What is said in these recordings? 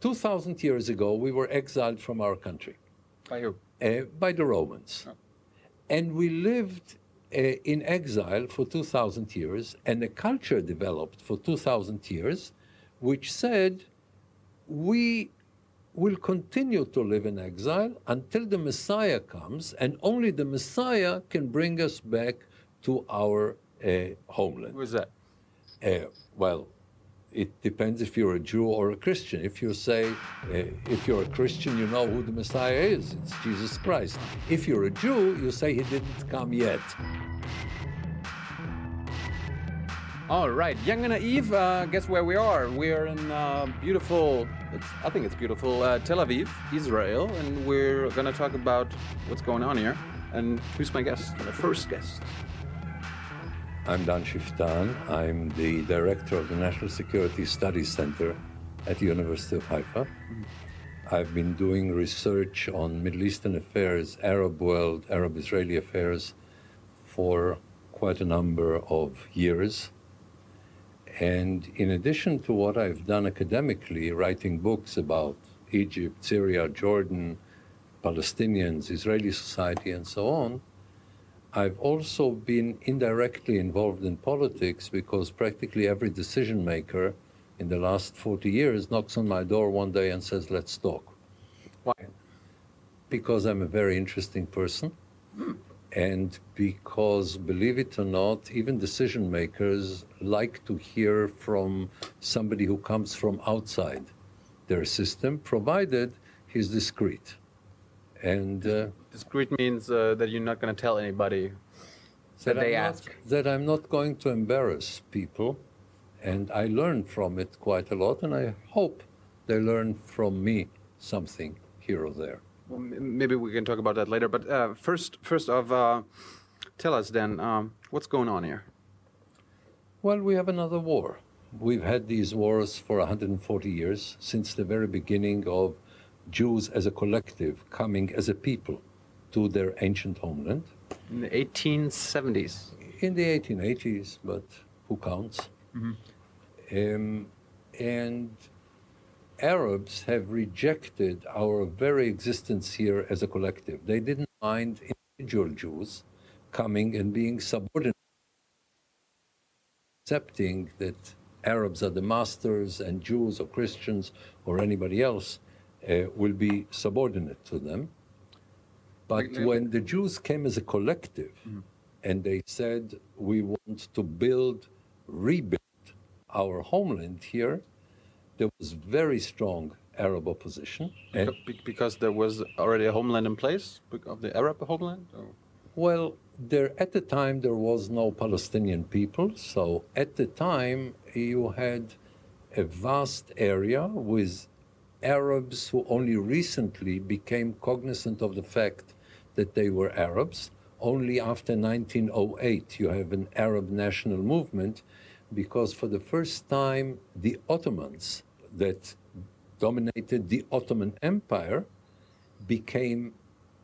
2,000 years ago, we were exiled from our country. By who? Uh, by the Romans. Oh. And we lived uh, in exile for 2,000 years, and a culture developed for 2,000 years which said, we will continue to live in exile until the Messiah comes, and only the Messiah can bring us back to our uh, homeland. Who is that? Uh, well, it depends if you're a Jew or a Christian. If you say, uh, if you're a Christian, you know who the Messiah is. It's Jesus Christ. If you're a Jew, you say he didn't come yet. All right, Jung and Naiv. Uh, guess where we are? We are in uh, beautiful. It's, I think it's beautiful uh, Tel Aviv, Israel, and we're gonna talk about what's going on here. And who's my guest? My first guest. I'm Dan Schueftan. I'm the director of the National Security Studies Center at the University of Haifa. I've been doing research on Middle Eastern affairs, Arab world, Arab Israeli affairs for quite a number of years. And in addition to what I've done academically, writing books about Egypt, Syria, Jordan, Palestinians, Israeli society, and so on, I've also been indirectly involved in politics because practically every decision maker in the last 40 years knocks on my door one day and says, Let's talk. Why? Because I'm a very interesting person. And because, believe it or not, even decision makers like to hear from somebody who comes from outside their system, provided he's discreet. And uh, Discreet means uh, that you're not gonna tell anybody that they I'm ask. Not, that I'm not going to embarrass people, and I learn from it quite a lot, and I hope they learn from me something here or there. Well, maybe we can talk about that later. But uh, first, first of, uh, tell us then um, what's going on here. Well, we have another war. We've had these wars for 140 years since the very beginning of Jews as a collective coming as a people to their ancient homeland In the 1870s. in the 1880s, but who counts? Um, and Arabs have rejected our very existence here as a collective. They didn't mind individual Jews coming and being subordinate, accepting that Arabs are the masters and Jews or Christians or anybody else uh, will be subordinate to them. But when the Jews came as a collective and they said, we want to build, rebuild our homeland here, there was very strong Arab opposition. And, because there was already a homeland in place of the Arab homeland? Or? well, there at the time there was no Palestinian people, so at the time you had a vast area with Arabs who only recently became cognizant of the fact that they were Arabs. Only after 1908 you have an Arab national movement because for the first time the Ottomans that dominated the Ottoman Empire became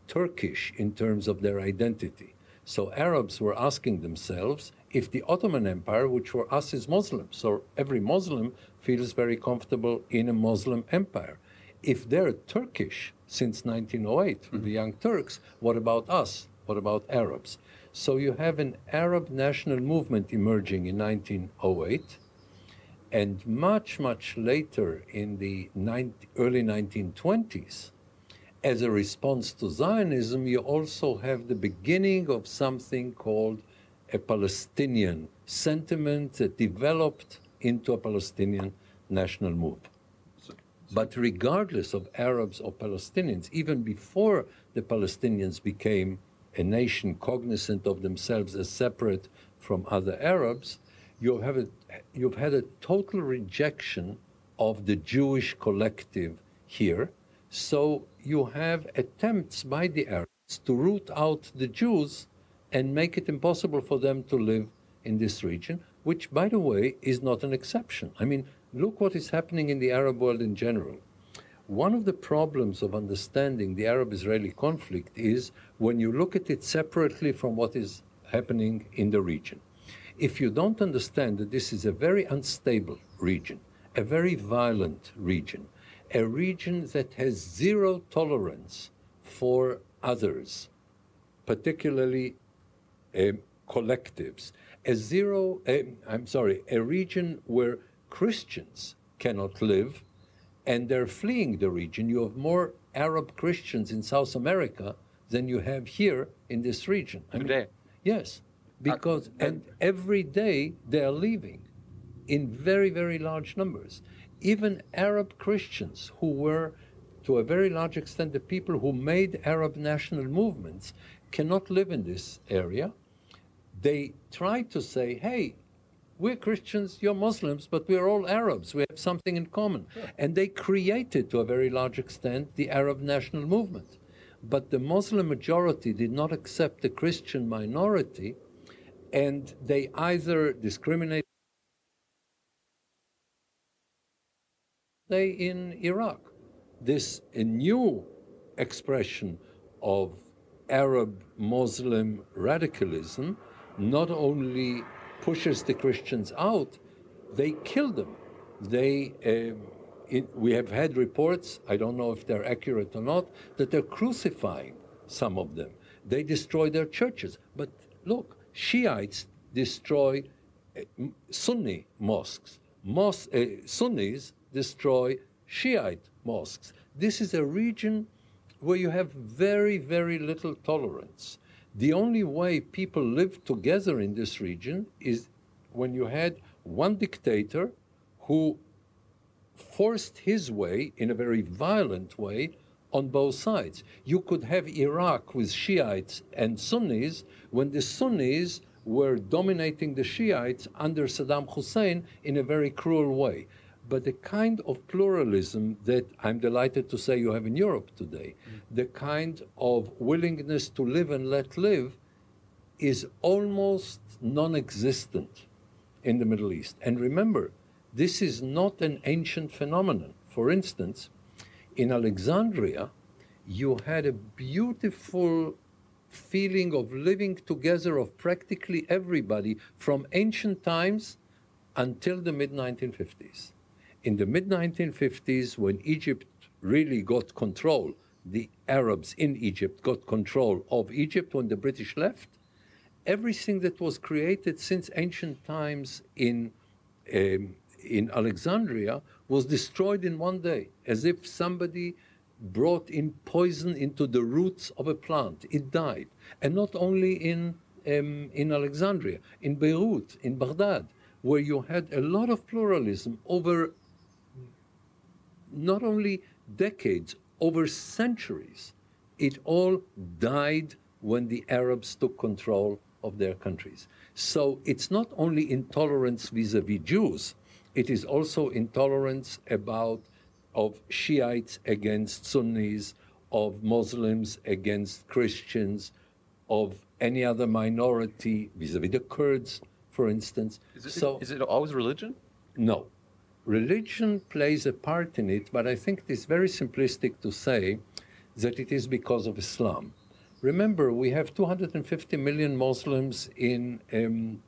Turkish in terms of their identity. So Arabs were asking themselves if the Ottoman Empire, which for us is Muslim, so every Muslim feels very comfortable in a Muslim empire. If they're Turkish since 1908, mm-hmm. the Young Turks, what about us? What about Arabs? So you have an Arab national movement emerging in 1908. And much, much later in the 19, early 1920s, as a response to Zionism, you also have the beginning of something called a Palestinian sentiment that developed into a Palestinian national movement. But regardless of Arabs or Palestinians, even before the Palestinians became a nation cognizant of themselves as separate from other Arabs, you have a, you've had a total rejection of the Jewish collective here. So you have attempts by the Arabs to root out the Jews and make it impossible for them to live in this region, which, by the way, is not an exception. I mean, look what is happening in the Arab world in general. One of the problems of understanding the Arab Israeli conflict is when you look at it separately from what is happening in the region. If you don't understand that this is a very unstable region, a very violent region, a region that has zero tolerance for others, particularly um, collectives. A zero, um, I'm sorry, a region where Christians cannot live and they're fleeing the region. You have more Arab Christians in South America than you have here in this region. I mean, Today? Yes, because, uh, and every day they are leaving in very, very large numbers. Even Arab Christians who were, to a very large extent, the people who made Arab national movements cannot live in this area. They try to say, hey, we're Christians, you're Muslims, but we're all Arabs. We have something in common. And they created, to a very large extent, the Arab national movement. But the Muslim majority did not accept the Christian minority, and they either discriminated They in Iraq. This a new expression of Arab Muslim radicalism not only pushes the Christians out, they kill them. They, uh, it, we have had reports, I don't know if they're accurate or not, that they're crucifying some of them. They destroy their churches. But look, Shiites destroy uh, Sunni mosques. Mos- uh, Sunnis destroy Shiite mosques. This is a region where you have very, very little tolerance. The only way people lived together in this region is when you had one dictator who forced his way in a very violent way on both sides. You could have Iraq with Shiites and Sunnis when the Sunnis were dominating the Shiites under Saddam Hussein in a very cruel way but the kind of pluralism that I'm delighted to say you have in Europe today, mm. the kind of willingness to live and let live, is almost non existent in the Middle East. And remember, this is not an ancient phenomenon. For instance, in Alexandria, you had a beautiful feeling of living together of practically everybody from ancient times until the mid 1950s in the mid 1950s, when Egypt really got control, the Arabs in Egypt got control of Egypt when the British left, everything that was created since ancient times in, um, in Alexandria was destroyed in one day, as if somebody brought in poison into the roots of a plant. It died. And not only in, um, in Alexandria, in Beirut, in Baghdad, where you had a lot of pluralism over not only decades, over centuries. It all died when the Arabs took control of their countries. So it's not only intolerance vis-a-vis Jews, it is also intolerance about of Shiites against Sunnis, of Muslims against Christians, of any other minority vis-a-vis the Kurds, for instance. Is it, so, is it always religion? No religion plays a part in it, but I think it is very simplistic to say that it is because of Islam. Remember, we have 250 million Muslims in um,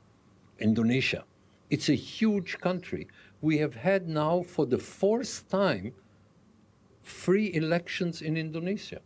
Indonesia. It's a huge country. We have had now, for the fourth time, free elections in Indonesia.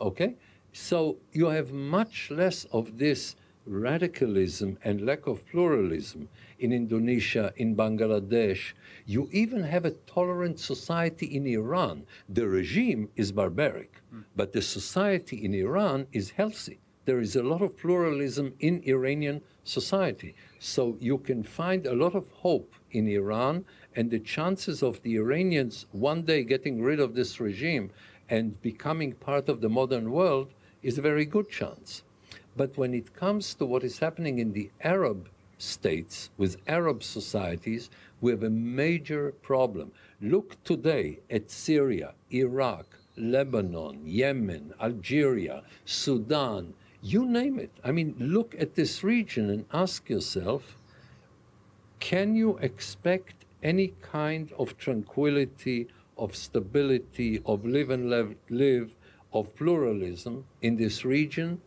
Okay? So you have much less of this radicalism and lack of pluralism in Indonesia, in Bangladesh. You even have a tolerant society in Iran. The regime is barbaric, mm. but the society in Iran is healthy. There is a lot of pluralism in Iranian society. So you can find a lot of hope in Iran, and the chances of the Iranians one day getting rid of this regime and becoming part of the modern world is a very good chance. But when it comes to what is happening in the Arab states, with Arab societies, we have a major problem. Look today at Syria, Iraq, Lebanon, Yemen, Algeria, Sudan, you name it. I mean, look at this region and ask yourself can you expect any kind of tranquility, of stability, of live and live, live of pluralism in this region?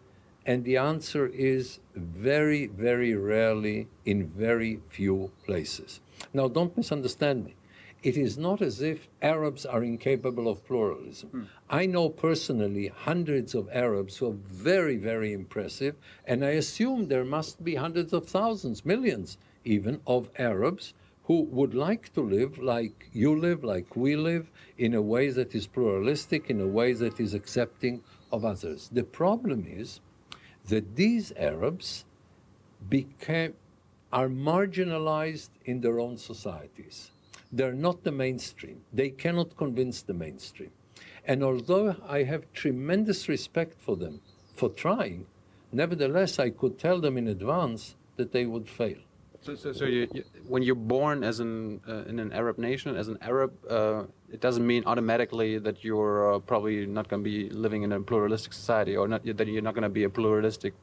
And the answer is very, very rarely in very few places. Now, don't misunderstand me. it is not as if Arabs are incapable of pluralism. Hmm. I know personally hundreds of Arabs who are very, very impressive, and I assume there must be hundreds of thousands, millions even, of Arabs who would like to live like you live, like we live, in a way that is pluralistic, in a way that is accepting of others. The problem is that these Arabs became, are marginalized in their own societies. They're not the mainstream. They cannot convince the mainstream. And although I have tremendous respect for them for trying, nevertheless, I could tell them in advance that they would fail. So, so, so you, you, when you're born as an uh, in an Arab nation, as an Arab, uh, it doesn't mean automatically that you're uh, probably not going to be living in a pluralistic society, or not, that you're not going to be a pluralistic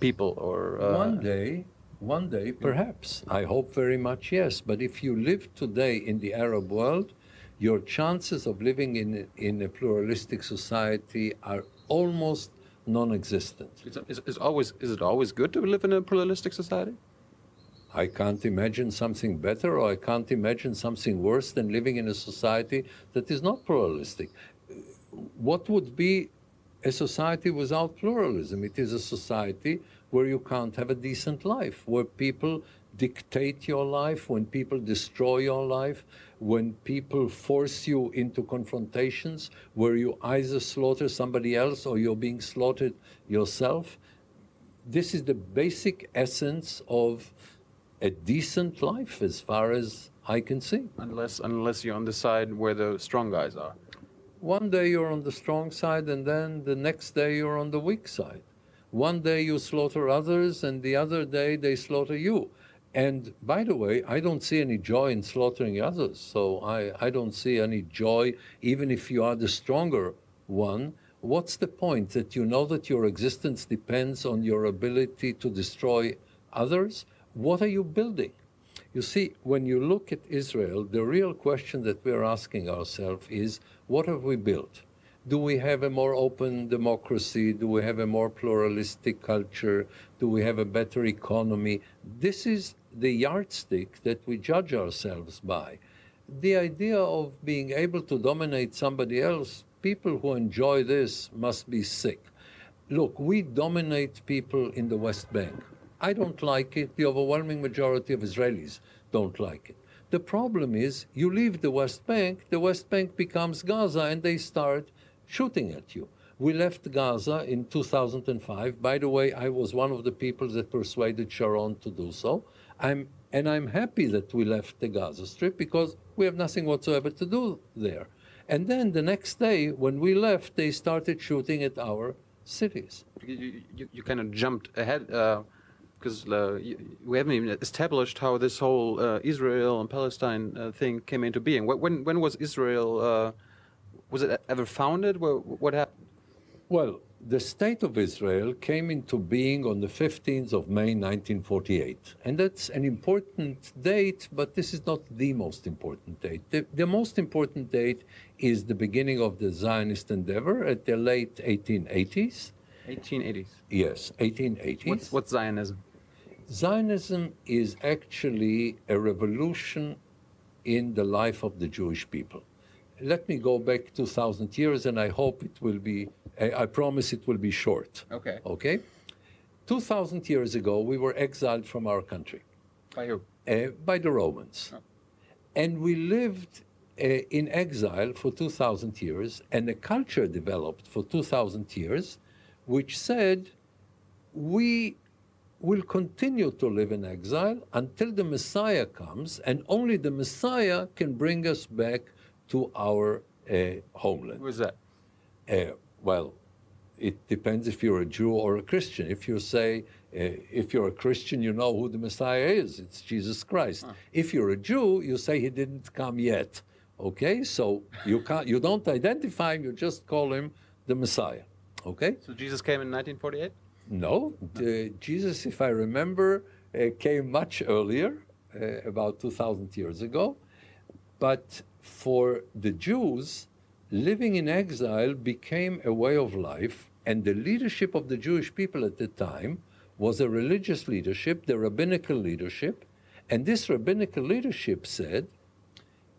people. Or uh, one day, one day, perhaps. I hope very much yes. But if you live today in the Arab world, your chances of living in in a pluralistic society are almost non-existent. Is, is, is always is it always good to live in a pluralistic society? I can't imagine something better, or I can't imagine something worse than living in a society that is not pluralistic. What would be a society without pluralism? It is a society where you can't have a decent life, where people dictate your life, when people destroy your life, when people force you into confrontations where you either slaughter somebody else or you're being slaughtered yourself. This is the basic essence of a decent life as far as I can see. Unless, unless you're on the side where the strong guys are. One day you're on the strong side, and then the next day you're on the weak side. One day you slaughter others, and the other day they slaughter you. And by the way, I don't see any joy in slaughtering others. So I, I don't see any joy, even if you are the stronger one. What's the point that you know that your existence depends on your ability to destroy others? What are you building? You see, when you look at Israel, the real question that we're asking ourselves is what have we built? Do we have a more open democracy? Do we have a more pluralistic culture? Do we have a better economy? This is the yardstick that we judge ourselves by. The idea of being able to dominate somebody else, people who enjoy this must be sick. Look, we dominate people in the West Bank. I don't like it. The overwhelming majority of Israelis don't like it. The problem is, you leave the West Bank, the West Bank becomes Gaza, and they start shooting at you. We left Gaza in 2005. By the way, I was one of the people that persuaded Sharon to do so. I'm, and I'm happy that we left the Gaza Strip because we have nothing whatsoever to do there. And then the next day, when we left, they started shooting at our cities. You, you, you kind of jumped ahead. Uh because uh, we haven't even established how this whole uh, Israel and Palestine uh, thing came into being. When when was Israel? Uh, was it ever founded? What, what happened? Well, the state of Israel came into being on the 15th of May 1948, and that's an important date. But this is not the most important date. The, the most important date is the beginning of the Zionist endeavor at the late 1880s. 1880s. Yes, 1880s. What's, what's Zionism? Zionism is actually a revolution in the life of the Jewish people. Let me go back 2,000 years, and I hope it will be, I promise it will be short. Okay. Okay? 2,000 years ago, we were exiled from our country. By who? Uh, by the Romans. Oh. And we lived uh, in exile for 2,000 years, and a culture developed for 2,000 years which said, we will continue to live in exile until the Messiah comes, and only the Messiah can bring us back to our uh, homeland. Who is that? Uh, well, it depends if you're a Jew or a Christian. If you say, uh, if you're a Christian, you know who the Messiah is. It's Jesus Christ. Huh. If you're a Jew, you say he didn't come yet. Okay, so you can't, you don't identify him. You just call him the Messiah. Okay. So Jesus came in 1948. No, Jesus, if I remember, uh, came much earlier, uh, about 2,000 years ago. But for the Jews, living in exile became a way of life, and the leadership of the Jewish people at the time was a religious leadership, the rabbinical leadership. And this rabbinical leadership said,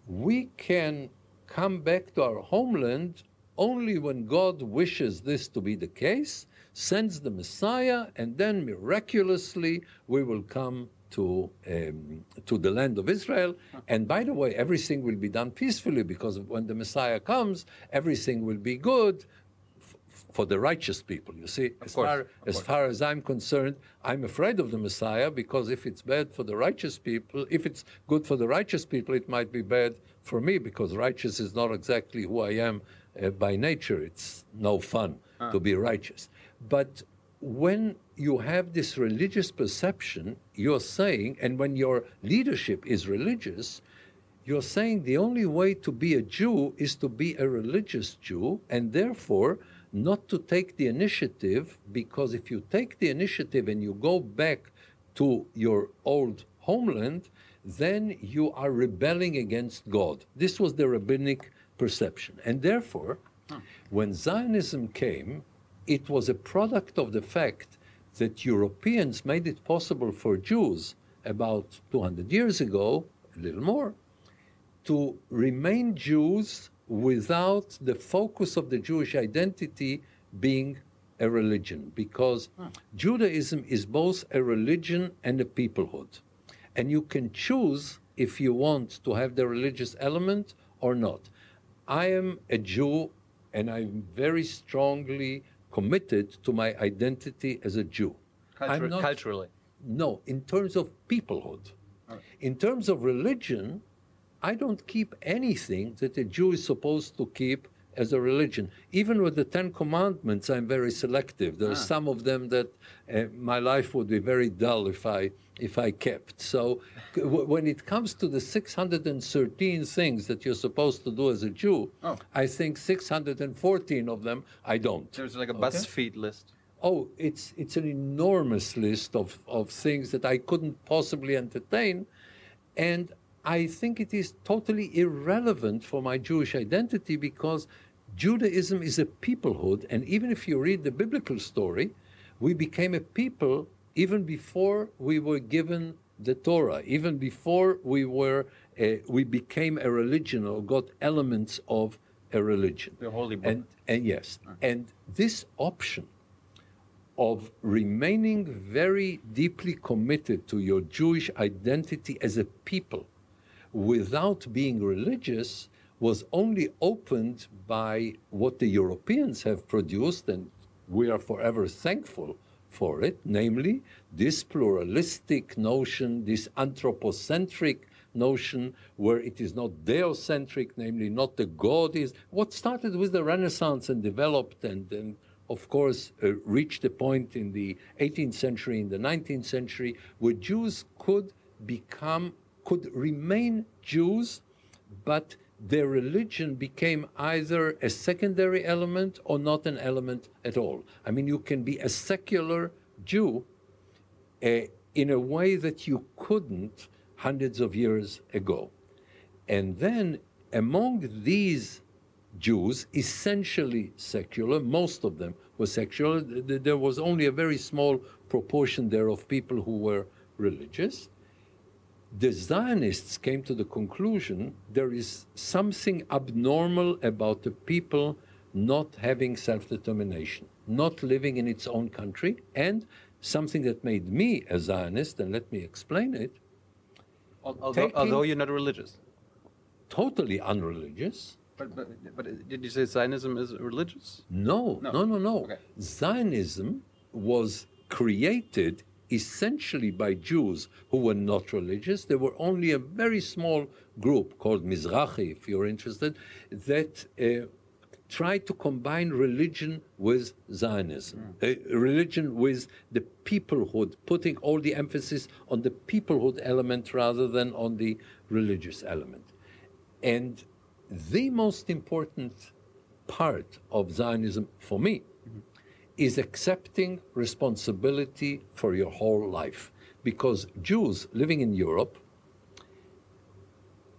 we can come back to our homeland only when God wishes this to be the case, sends the Messiah, and then miraculously we will come to, um, to the land of Israel. And by the way, everything will be done peacefully because when the Messiah comes, everything will be good f- for the righteous people. You see, as, course, far, as course. far as I'm concerned, I'm afraid of the Messiah because if it's bad for the righteous people, if it's good for the righteous people, it might be bad for me because righteous is not exactly who I am uh, by nature. It's no fun to be righteous. But when you have this religious perception, you're saying, and when your leadership is religious, you're saying the only way to be a Jew is to be a religious Jew, and therefore not to take the initiative, because if you take the initiative and you go back to your old homeland, then you are rebelling against God. This was the rabbinic perception. And therefore, when Zionism came, it was a product of the fact that Europeans made it possible for Jews about 200 years ago, a little more, to remain Jews without the focus of the Jewish identity being a religion, because hmm. Judaism is both a religion and a peoplehood. And you can choose if you want to have the religious element or not. I am a Jew and I'm very strongly committed to my identity as a Jew. Not- culturally. no, in terms of peoplehood. In terms of religion, I don't keep anything that a Jew is supposed to keep as a religion. Even with the Ten Commandments, I'm very selective. There are some of them that uh, my life would be very dull if I if I kept. So, when it comes to the 613 things that you're supposed to do as a Jew, Oh. I think 614 of them I don't. There's like a Okay. BuzzFeed list. Oh, it's it's an enormous list of, of things that I couldn't possibly entertain. And I think it is totally irrelevant for my Jewish identity because Judaism is a peoplehood. And even if you read the biblical story, we became a people even before we were given the Torah, even before we were uh, we became a religion or got elements of a religion. The holy book. And, and yes, and this option of remaining very deeply committed to your Jewish identity as a people without being religious was only opened by what the Europeans have produced, and we are forever thankful for it, namely this pluralistic notion, this anthropocentric notion where it is not deocentric, namely not the God is. What started with the Renaissance and developed and, and of course, uh, reached a point in the 18th century, in the 19th century, where Jews could become, could remain Jews, but their religion became either a secondary element or not an element at all. I mean, you can be a secular Jew uh, in a way that you couldn't hundreds of years ago. And then among these Jews, essentially secular, most of them were secular. Th- th- There was only a very small proportion there of people who were religious. The Zionists came to the conclusion there is something abnormal about the people not having self determination, not living in its own country, and something that made me a Zionist, and let me explain it, Although, although you're not religious. totally unreligious. But, but, but did you say Zionism is religious? No, No. no, no, no. Okay. Zionism was created essentially by Jews who were not religious. There were only a very small group called Mizrahi, if you're interested, that uh, tried to combine religion with Zionism, uh, religion with the peoplehood, putting all the emphasis on the peoplehood element rather than on the religious element. And the most important part of Zionism for me is accepting responsibility for your whole life. Because Jews living in Europe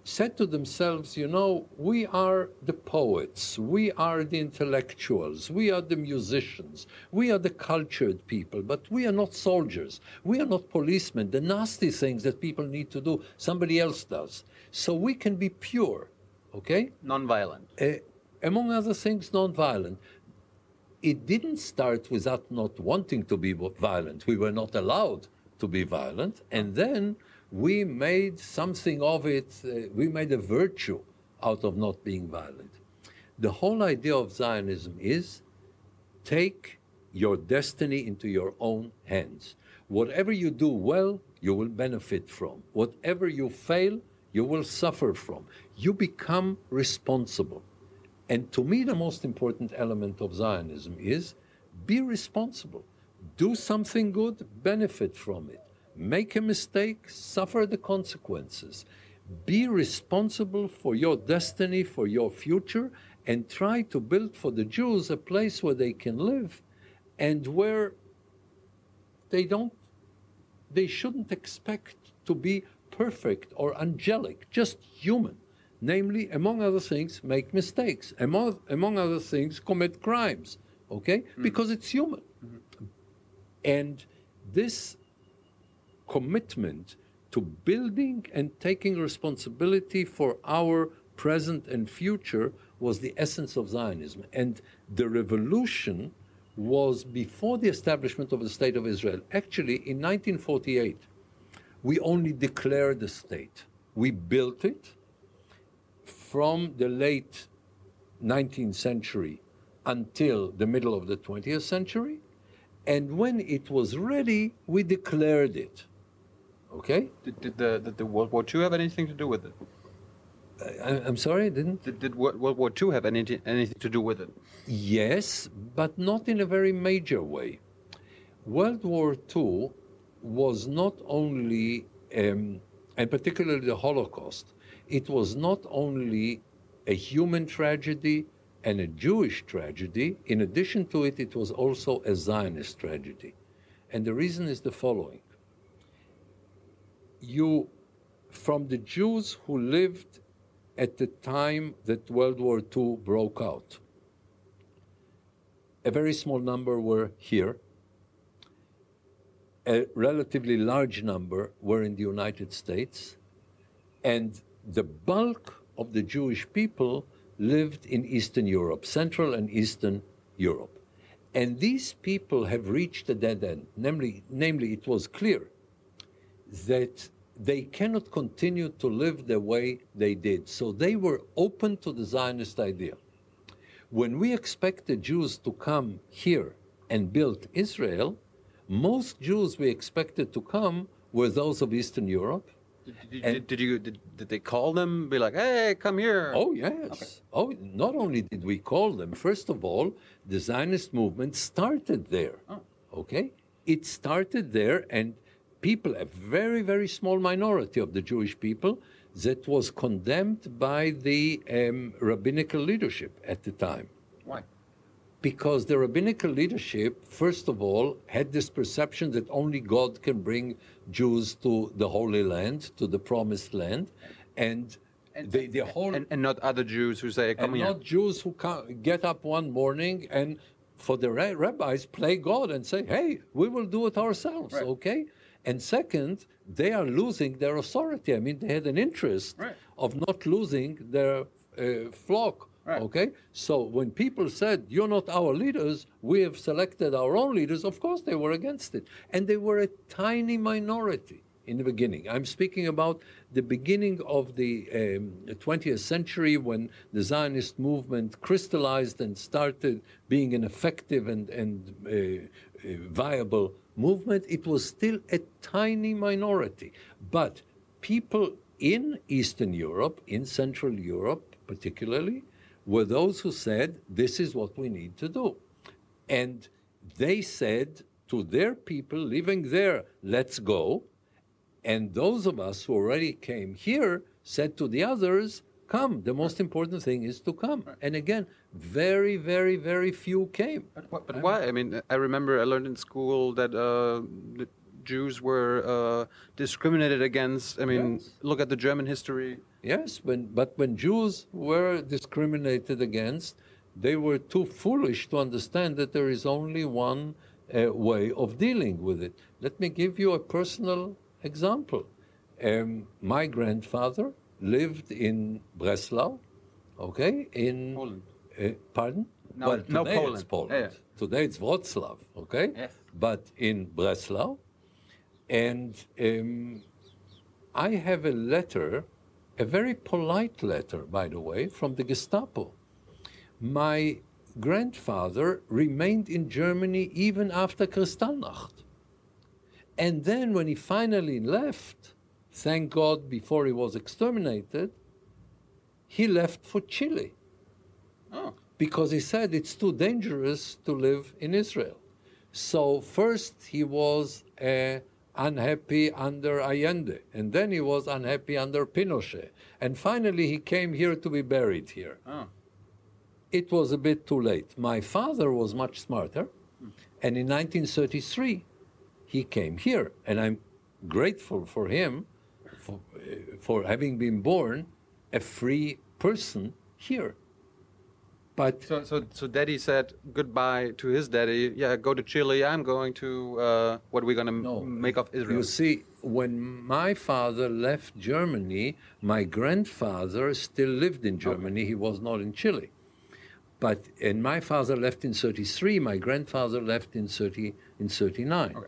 said to themselves, you know, we are the poets, we are the intellectuals, we are the musicians, we are the cultured people, but we are not soldiers, we are not policemen. The nasty things that people need to do, somebody else does. So we can be pure, okay? Non-violent. Uh, among other things, non-violent. It didn't start without not wanting to be violent. We were not allowed to be violent. And then we made something of it, uh, we made a virtue out of not being violent. The whole idea of Zionism is take your destiny into your own hands. Whatever you do well, you will benefit from. Whatever you fail, you will suffer from. You become responsible. And to me, the most important element of Zionism is be responsible. Do something good, benefit from it. Make a mistake, suffer the consequences. Be responsible for your destiny, for your future, and try to build for the Jews a place where they can live and where they don't they shouldn't expect to be perfect or angelic, just human. Namely, among other things, make mistakes. Among, among other things, commit crimes. Okay? Mm. Because it's human. Mm-hmm. And this commitment to building and taking responsibility for our present and future was the essence of Zionism. And the revolution was before the establishment of the State of Israel. Actually, in 1948, we only declared the state. We built it from the late 19th century until the middle of the 20th century. And when it was ready, we declared it. Okay? Did, did, the, did the World War II have anything to do with it? I, am sorry, didn't? Did, did World War II have any, anything to do with it? Yes, but not in a very major way. World War II was not only, um, and particularly the Holocaust, it was not only a human tragedy and a Jewish tragedy. In addition to it, it was also a Zionist tragedy. And the reason is the following you, from the Jews who lived at the time that World War II broke out, a very small number were here. A relatively large number were in the United States. And the bulk of the Jewish people lived in Eastern Europe, Central and Eastern Europe. And these people have reached a dead end. Namely, namely, it was clear that they cannot continue to live the way they did. So they were open to the Zionist idea. When we expect the Jews to come here and build Israel, most Jews we expected to come were those of Eastern Europe. Did, did, did, did you did, did, they call them? Be like, hey, come here. Oh yes. Okay. Oh, not only did we call them. First of all, the Zionist movement started there. Oh. Okay, it started there, and people, a very, very small minority of the Jewish people, that was condemned by the um, rabbinical leadership at the time. Why? Because the rabbinical leadership, first of all, had this perception that only God can bring Jews to the Holy Land, to the Promised Land, and, and the, the whole and, and, not other Jews who say, "Come and here." Not Jews who come, get up one morning and, for the rabbis, play God and say, "Hey, we will do it ourselves." Right. Okay, and second, they are losing their authority. I mean, they had an interest right. of not losing their uh, flock. Right. Okay, so when people said you're not our leaders, we have selected our own leaders. Of course, they were against it, and they were a tiny minority in the beginning. I'm speaking about the beginning of the um, 20th century when the Zionist movement crystallized and started being an effective and, and uh, uh, viable movement, it was still a tiny minority. But people in Eastern Europe, in Central Europe particularly, were those who said, this is what we need to do. And they said to their people living there, let's go. And those of us who already came here said to the others, come. The most important thing is to come. And again, very, very, very few came. But, but why? I mean, I remember I learned in school that uh, Jews were uh, discriminated against. I mean, Yes. look at the German history. Yes, when, but when Jews were discriminated against, they were too foolish to understand that there is only one uh, way of dealing with it. Let me give you a personal example. Um, my grandfather lived in Breslau, okay, in Poland. Uh, pardon? No, well, no, today Poland. it's Poland. Yeah. Today it's Wroclaw, okay? Yes. But in Breslau, and um, I have a letter, a very polite letter, by the way, from the Gestapo. My grandfather remained in Germany even after Kristallnacht. And then when he finally left, thank God before he was exterminated, he left for Chile Oh, because he said it's too dangerous to live in Israel. So first he was uh, unhappy under Allende, and then he was unhappy under Pinochet, and finally he came here to be buried here. oh. It was a bit too late. My father was much smarter, and in 1933 he came here, and I'm grateful for him for, uh, for having been born a free person here. But So, so, so Daddy said goodbye to his daddy. Yeah, go to Chile. I'm going to. Uh, what are we gonna No. make of Israel? You see, when my father left Germany, my grandfather still lived in Germany. He was not in Chile. But and my father left in 33, my grandfather left in 30 in 39. Okay.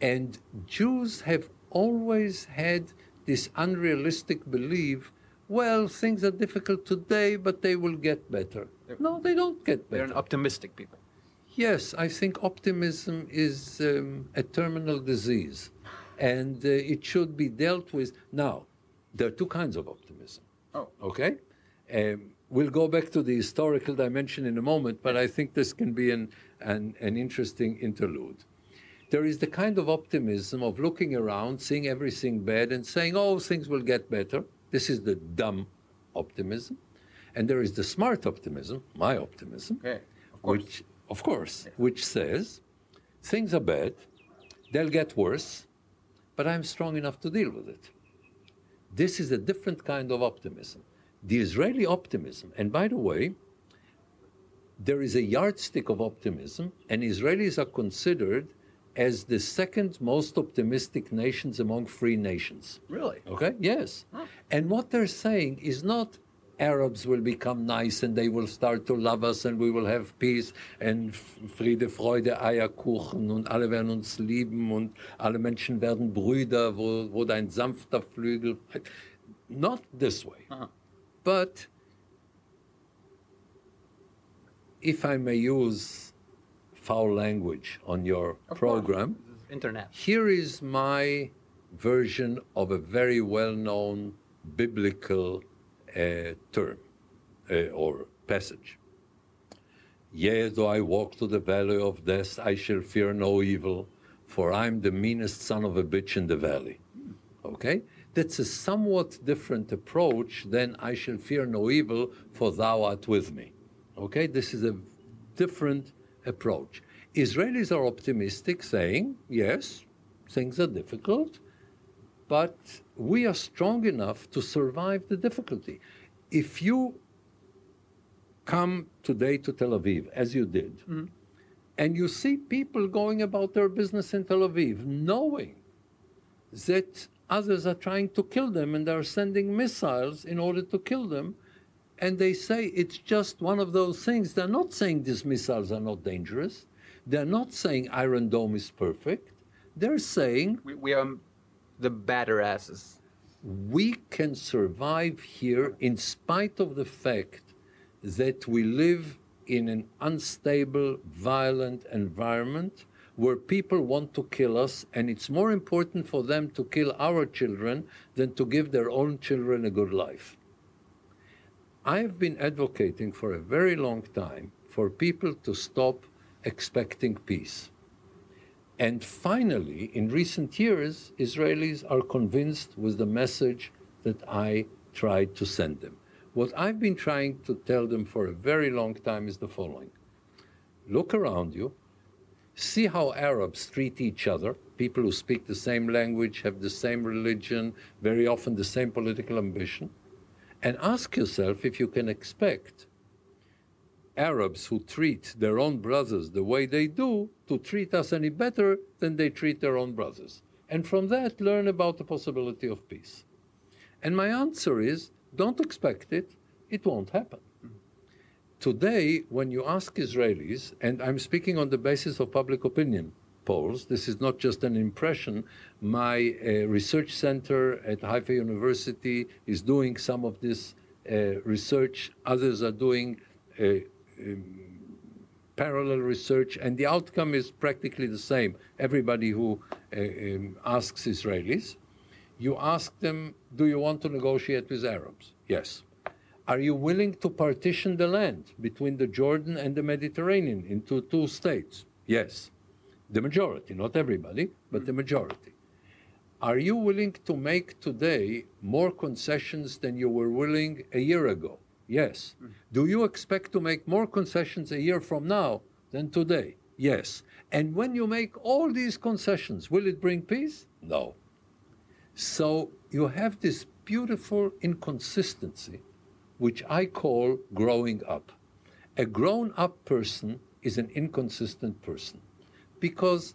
And Jews have always had this unrealistic belief, well, things are difficult today, but they will get better. No, they don't get better. They're an optimistic people. Yes, I think optimism is um, a terminal disease, and uh, it should be dealt with. Now, there are two kinds of optimism. Oh. Okay, um, we'll go back to the historical dimension in a moment, but I think this can be an, an, an interesting interlude. There is the kind of optimism of looking around, seeing everything bad, and saying, "Oh, things will get better." This is the dumb optimism, and there is the smart optimism, my optimism, Okay, of which, of course, which says things are bad, they'll get worse, but I'm strong enough to deal with it. This is a different kind of optimism. The Israeli optimism, and by the way, there is a yardstick of optimism, and Israelis are considered as the second most optimistic nations among free nations. Really? Okay, yes. And what they're saying is not Arabs will become nice and they will start to love us and we will have peace and Friede, Freude, Eierkuchen und alle werden uns lieben und alle Menschen werden Brüder, wo, wo dein sanfter Flügel. Not this way. But if I may use foul language on your Of program, Internet. here is my version of a very well known biblical uh, term or passage. Yea, though I walk through the valley of death, I shall fear no evil, for I'm the meanest son of a bitch in the valley. Okay? That's a somewhat different approach than I shall fear no evil, for thou art with me. Okay? This is a different approach. Israelis are optimistic, saying, yes, things are difficult, but we are strong enough to survive the difficulty. If you come today to Tel Aviv, as you did, mm-hmm. and you see people going about their business in Tel Aviv, knowing that others are trying to kill them and they're sending missiles in order to kill them, and they say it's just one of those things. They're not saying these missiles are not dangerous. They're not saying Iron Dome is perfect. They're saying We, we are the batter asses. we can survive here in spite of the fact that we live in an unstable, violent environment where people want to kill us, and it's more important for them to kill our children than to give their own children a good life. I've been advocating for a very long time for people to stop expecting peace. And finally, in recent years, Israelis are convinced with the message that I tried to send them. What I've been trying to tell them for a very long time is the following. Look around you, see how Arabs treat each other, people who speak the same language, have the same religion, very often the same political ambition, and ask yourself if you can expect Arabs who treat their own brothers the way they do to treat us any better than they treat their own brothers. And from that, learn about the possibility of peace. And my answer is don't expect it, it won't happen. Today, when you ask Israelis, and I'm speaking on the basis of public opinion polls, this is not just an impression. My uh, research center at Haifa University is doing some of this uh, research, others are doing uh, parallel research, and the outcome is practically the same. Everybody who uh, um, asks Israelis, you ask them, Do you want to negotiate with Arabs? Yes. Are you willing to partition the land between the Jordan and the Mediterranean into two states? Yes. The majority, not everybody, but the majority. Are you willing to make today more concessions than you were willing a year ago? Yes. Do you expect to make more concessions a year from now than today? Yes. And when you make all these concessions, will it bring peace? No. So you have this beautiful inconsistency which I call growing up. A grown up person is an inconsistent person because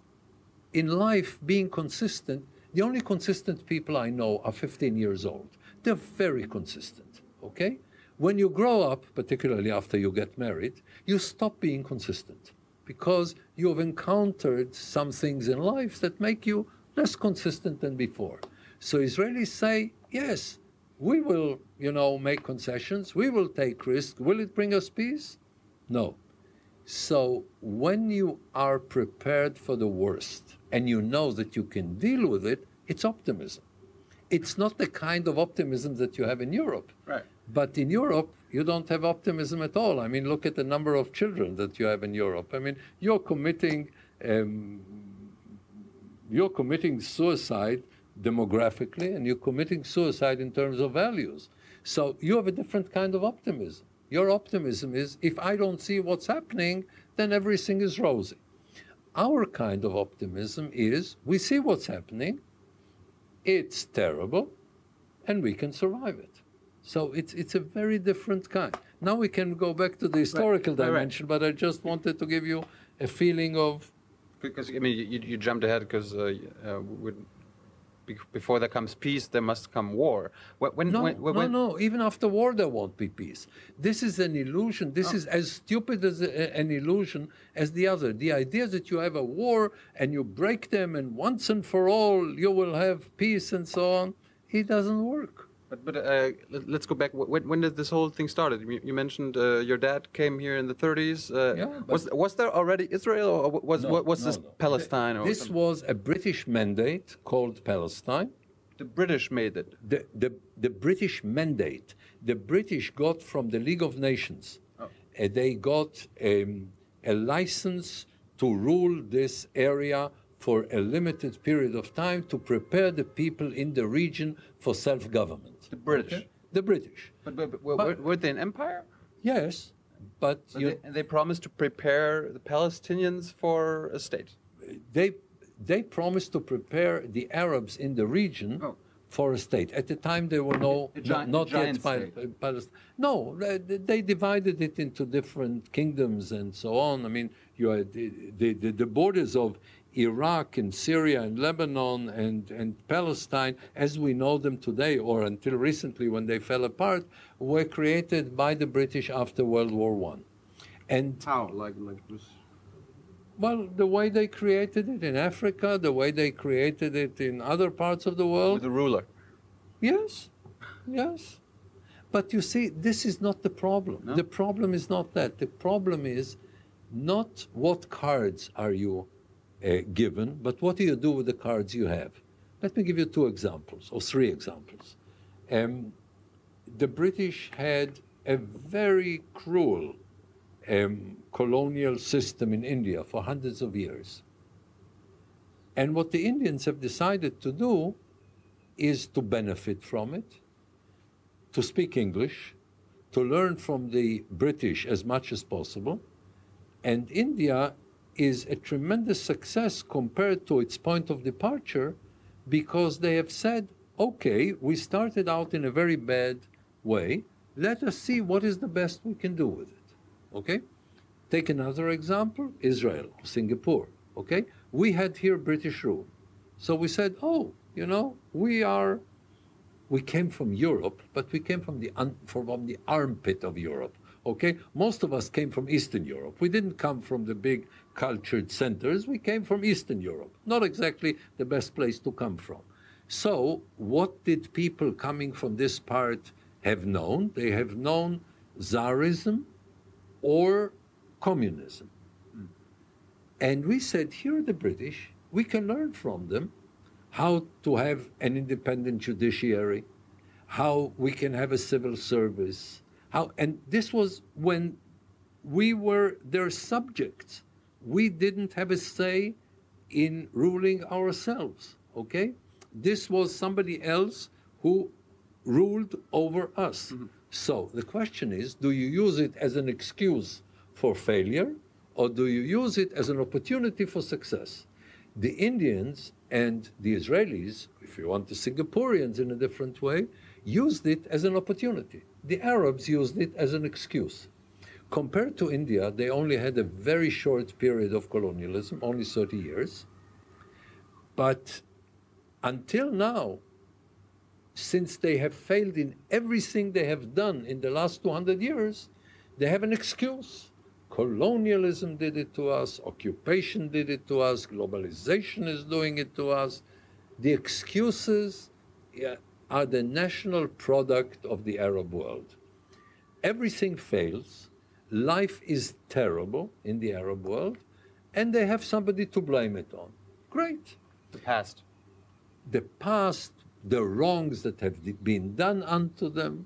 in life, being consistent, the only consistent people I know are 15 years old. They're very consistent, okay? When you grow up, particularly after you get married, you stop being consistent because you have encountered some things in life that make you less consistent than before. So Israelis say, yes, we will, you know, make concessions, we will take risks. Will it bring us peace? No. So when you are prepared for the worst and you know that you can deal with it, it's optimism. It's not the kind of optimism that you have in Europe. Right. But in Europe, you don't have optimism at all. I mean, look at the number of children that you have in Europe. I mean, you're committing, um, you're committing suicide demographically, and you're committing suicide in terms of values. So you have a different kind of optimism. Your optimism is if I don't see what's happening, then everything is rosy. Our kind of optimism is we see what's happening, it's terrible, and we can survive it. So it's, it's a very different kind. Now we can go back to the historical right, right. dimension, but I just wanted to give you a feeling of Because I mean, you, you jumped ahead because uh, uh, before there comes peace, there must come war. When, when, No, when, when, no, no. Even after war, there won't be peace. This is an illusion. This Oh. is as stupid as a, an illusion as the other. The idea that you have a war and you break them, and once and for all you will have peace and so on, it doesn't work. But, but uh, let- let's go back. When, when did this whole thing started? You, you mentioned uh, your dad came here in the 30s. Uh, Yeah, was was there already Israel, or was No, what was no, this no. Palestine? Or This something? was a British mandate called Palestine. the British made it. The, the, the British mandate, the British got from the League of Nations, Oh. uh, they got um, a license to rule this area for a limited period of time to prepare the people in the region for self government. The British. The British. But, but, but, were- But- were, they an empire? Yes, but you, they, they promised to prepare the Palestinians for a state. they they promised to prepare the Arabs in the region Oh. for a state. At the time, there were no A giant- not a giant yet Pal- state. Palestine. No, they, divided it into different kingdoms and so on. I mean, you had the, the, the borders of Iraq and Syria and Lebanon and, and Palestine, as we know them today, or until recently when they fell apart, were created by the British after World War One. And How? Like like this? well, the way they created it in Africa, the way they created it in other parts of the world, With a ruler. yes, yes. But you see, this is not the problem. No? The problem is not that. The problem is not what cards are you uh, given, but what do you do with the cards you have. Let me give you two examples, or three examples. Um, the British had a very cruel um, colonial system in India for hundreds of years. And what the Indians have decided to do is to benefit from it, to speak English, to learn from the British as much as possible. And India is a tremendous success compared to its point of departure because they have said, okay, we started out in a very bad way. Let us see what is the best we can do with it. Okay? Take another example Israel, Singapore. Okay? We had here British rule. So we said, oh, you know, we are, we came from Europe, but we came from the, un, from the armpit of Europe. Okay? Most of us came from Eastern Europe. We didn't come from the big cultured centers. We came from Eastern Europe. Not exactly the best place to come from. So, what did people coming from this part have known? They have known Tsarism or communism. And we said, here are the British, we can learn from them how to have an independent judiciary, how we can have a civil service, how, and this was when we were their subjects. We didn't have a say in ruling ourselves, okay? This was somebody else who ruled over us. Mm-hmm. So the question is do you use it as an excuse for failure or do you use it as an opportunity for success? The Indians and the Israelis, if you want the Singaporeans in a different way, used it as an opportunity. The Arabs used it as an excuse. Compared to India, they only had a very short period of colonialism, only 30 years. But until now, since they have failed in everything they have done in the last 200 years, they have an excuse. Colonialism did it to us, occupation did it to us, globalization is doing it to us. The excuses are the national product of the Arab world. Everything fails, life is terrible in the Arab world, and they have somebody to blame it on. Great. The past the past, the wrongs that have been done unto them.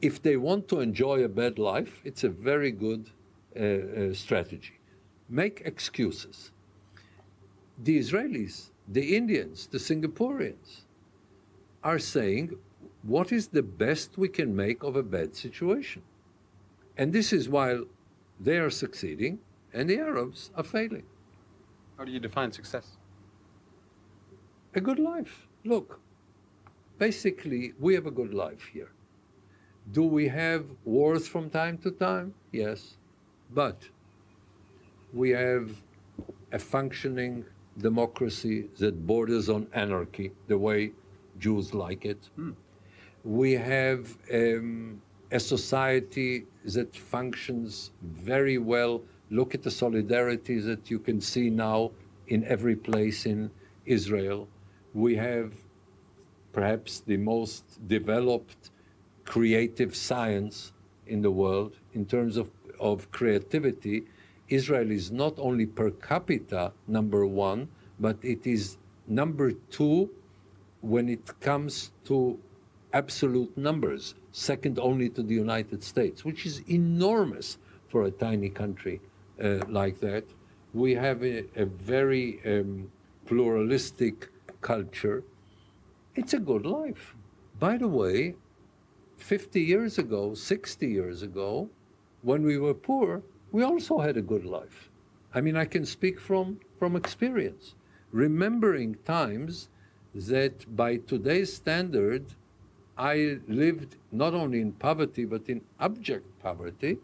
If they want to enjoy a bad life, it's a very good uh, uh, strategy. Make excuses. The Israelis, the Indians, the Singaporeans are saying, what is the best we can make of a bad situation? And this is while they are succeeding and the Arabs are failing. How do you define success? a good life. Look, basically, we have a good life here. Do we have wars from time to time? Yes. But we have a functioning democracy that borders on anarchy, the way Jews like it. Hmm. We have um, a society that functions very well. Look at the solidarity that you can see now in every place in Israel we have perhaps the most developed creative science in the world in terms of, of creativity. Israel is not only per capita number one, but it is number two when it comes to absolute numbers, second only to the United States, which is enormous for a tiny country uh, like that. We have a, a very um, pluralistic culture, it's a good life. By the way, 50 years ago, 60 years ago, when we were poor, we also had a good life. I mean, I can speak from, from experience, remembering times that by today's standard, I lived not only in poverty, but in abject poverty,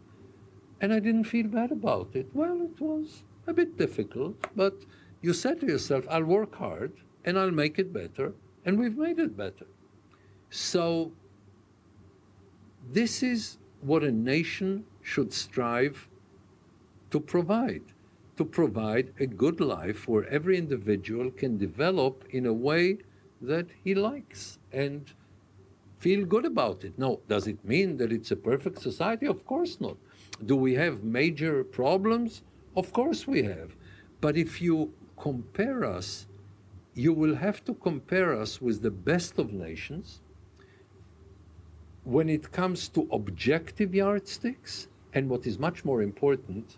and I didn't feel bad about it. Well, it was a bit difficult, but you said to yourself, I'll work hard, and I'll make it better. And we've made it better. So, this is what a nation should strive to provide to provide a good life where every individual can develop in a way that he likes and feel good about it. No, does it mean that it's a perfect society? Of course not. Do we have major problems? Of course we have. But if you compare us you will have to compare us with the best of nations when it comes to objective yardsticks and what is much more important,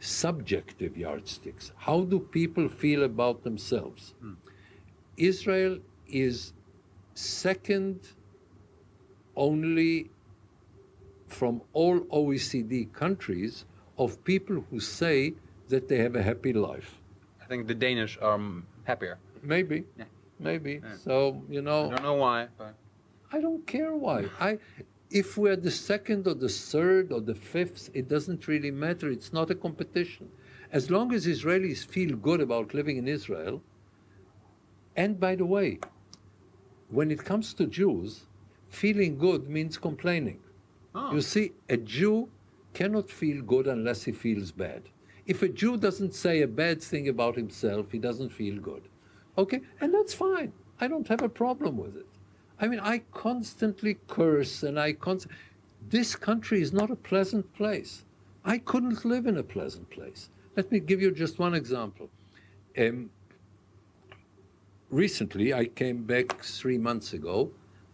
subjective yardsticks. How do people feel about themselves? Hmm. Israel is second only from all OECD countries of people who say that they have a happy life. I think the Danish are um, happier. Maybe, Yeah. maybe. So you know, I don't know why, but I don't care why. I, if we're the second or the third or the fifth, it doesn't really matter. It's not a competition. As long as Israelis feel good about living in Israel, and by the way, when it comes to Jews, feeling good means complaining. Oh. You see, a Jew cannot feel good unless he feels bad. If a Jew doesn't say a bad thing about himself, he doesn't feel good. Okay? And that's fine. I don't have a problem with it. I mean, I constantly curse and I const- This country is not a pleasant place. I couldn't live in a pleasant place. Let me give you just one example. Um, recently, I came back three months ago.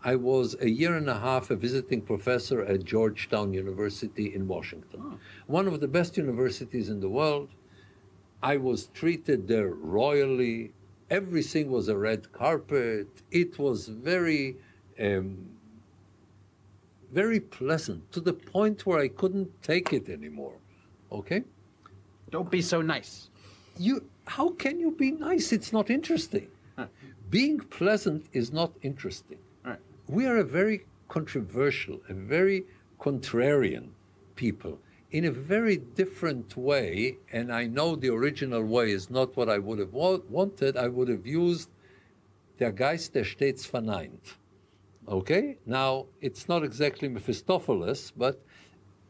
I was a year and a half a visiting professor at Georgetown University in Washington, one of the best universities in the world. I was treated there royally. Everything was a red carpet. It was very, um, very pleasant to the point where I couldn't take it anymore. Okay? don't be so nice. you how can you be nice it's not interesting being pleasant is not interesting. We are a very controversial a very contrarian people in a very different way and i know the original way is not what i would have wa- wanted i would have used der geist der stets verneint okay now it's not exactly mephistopheles but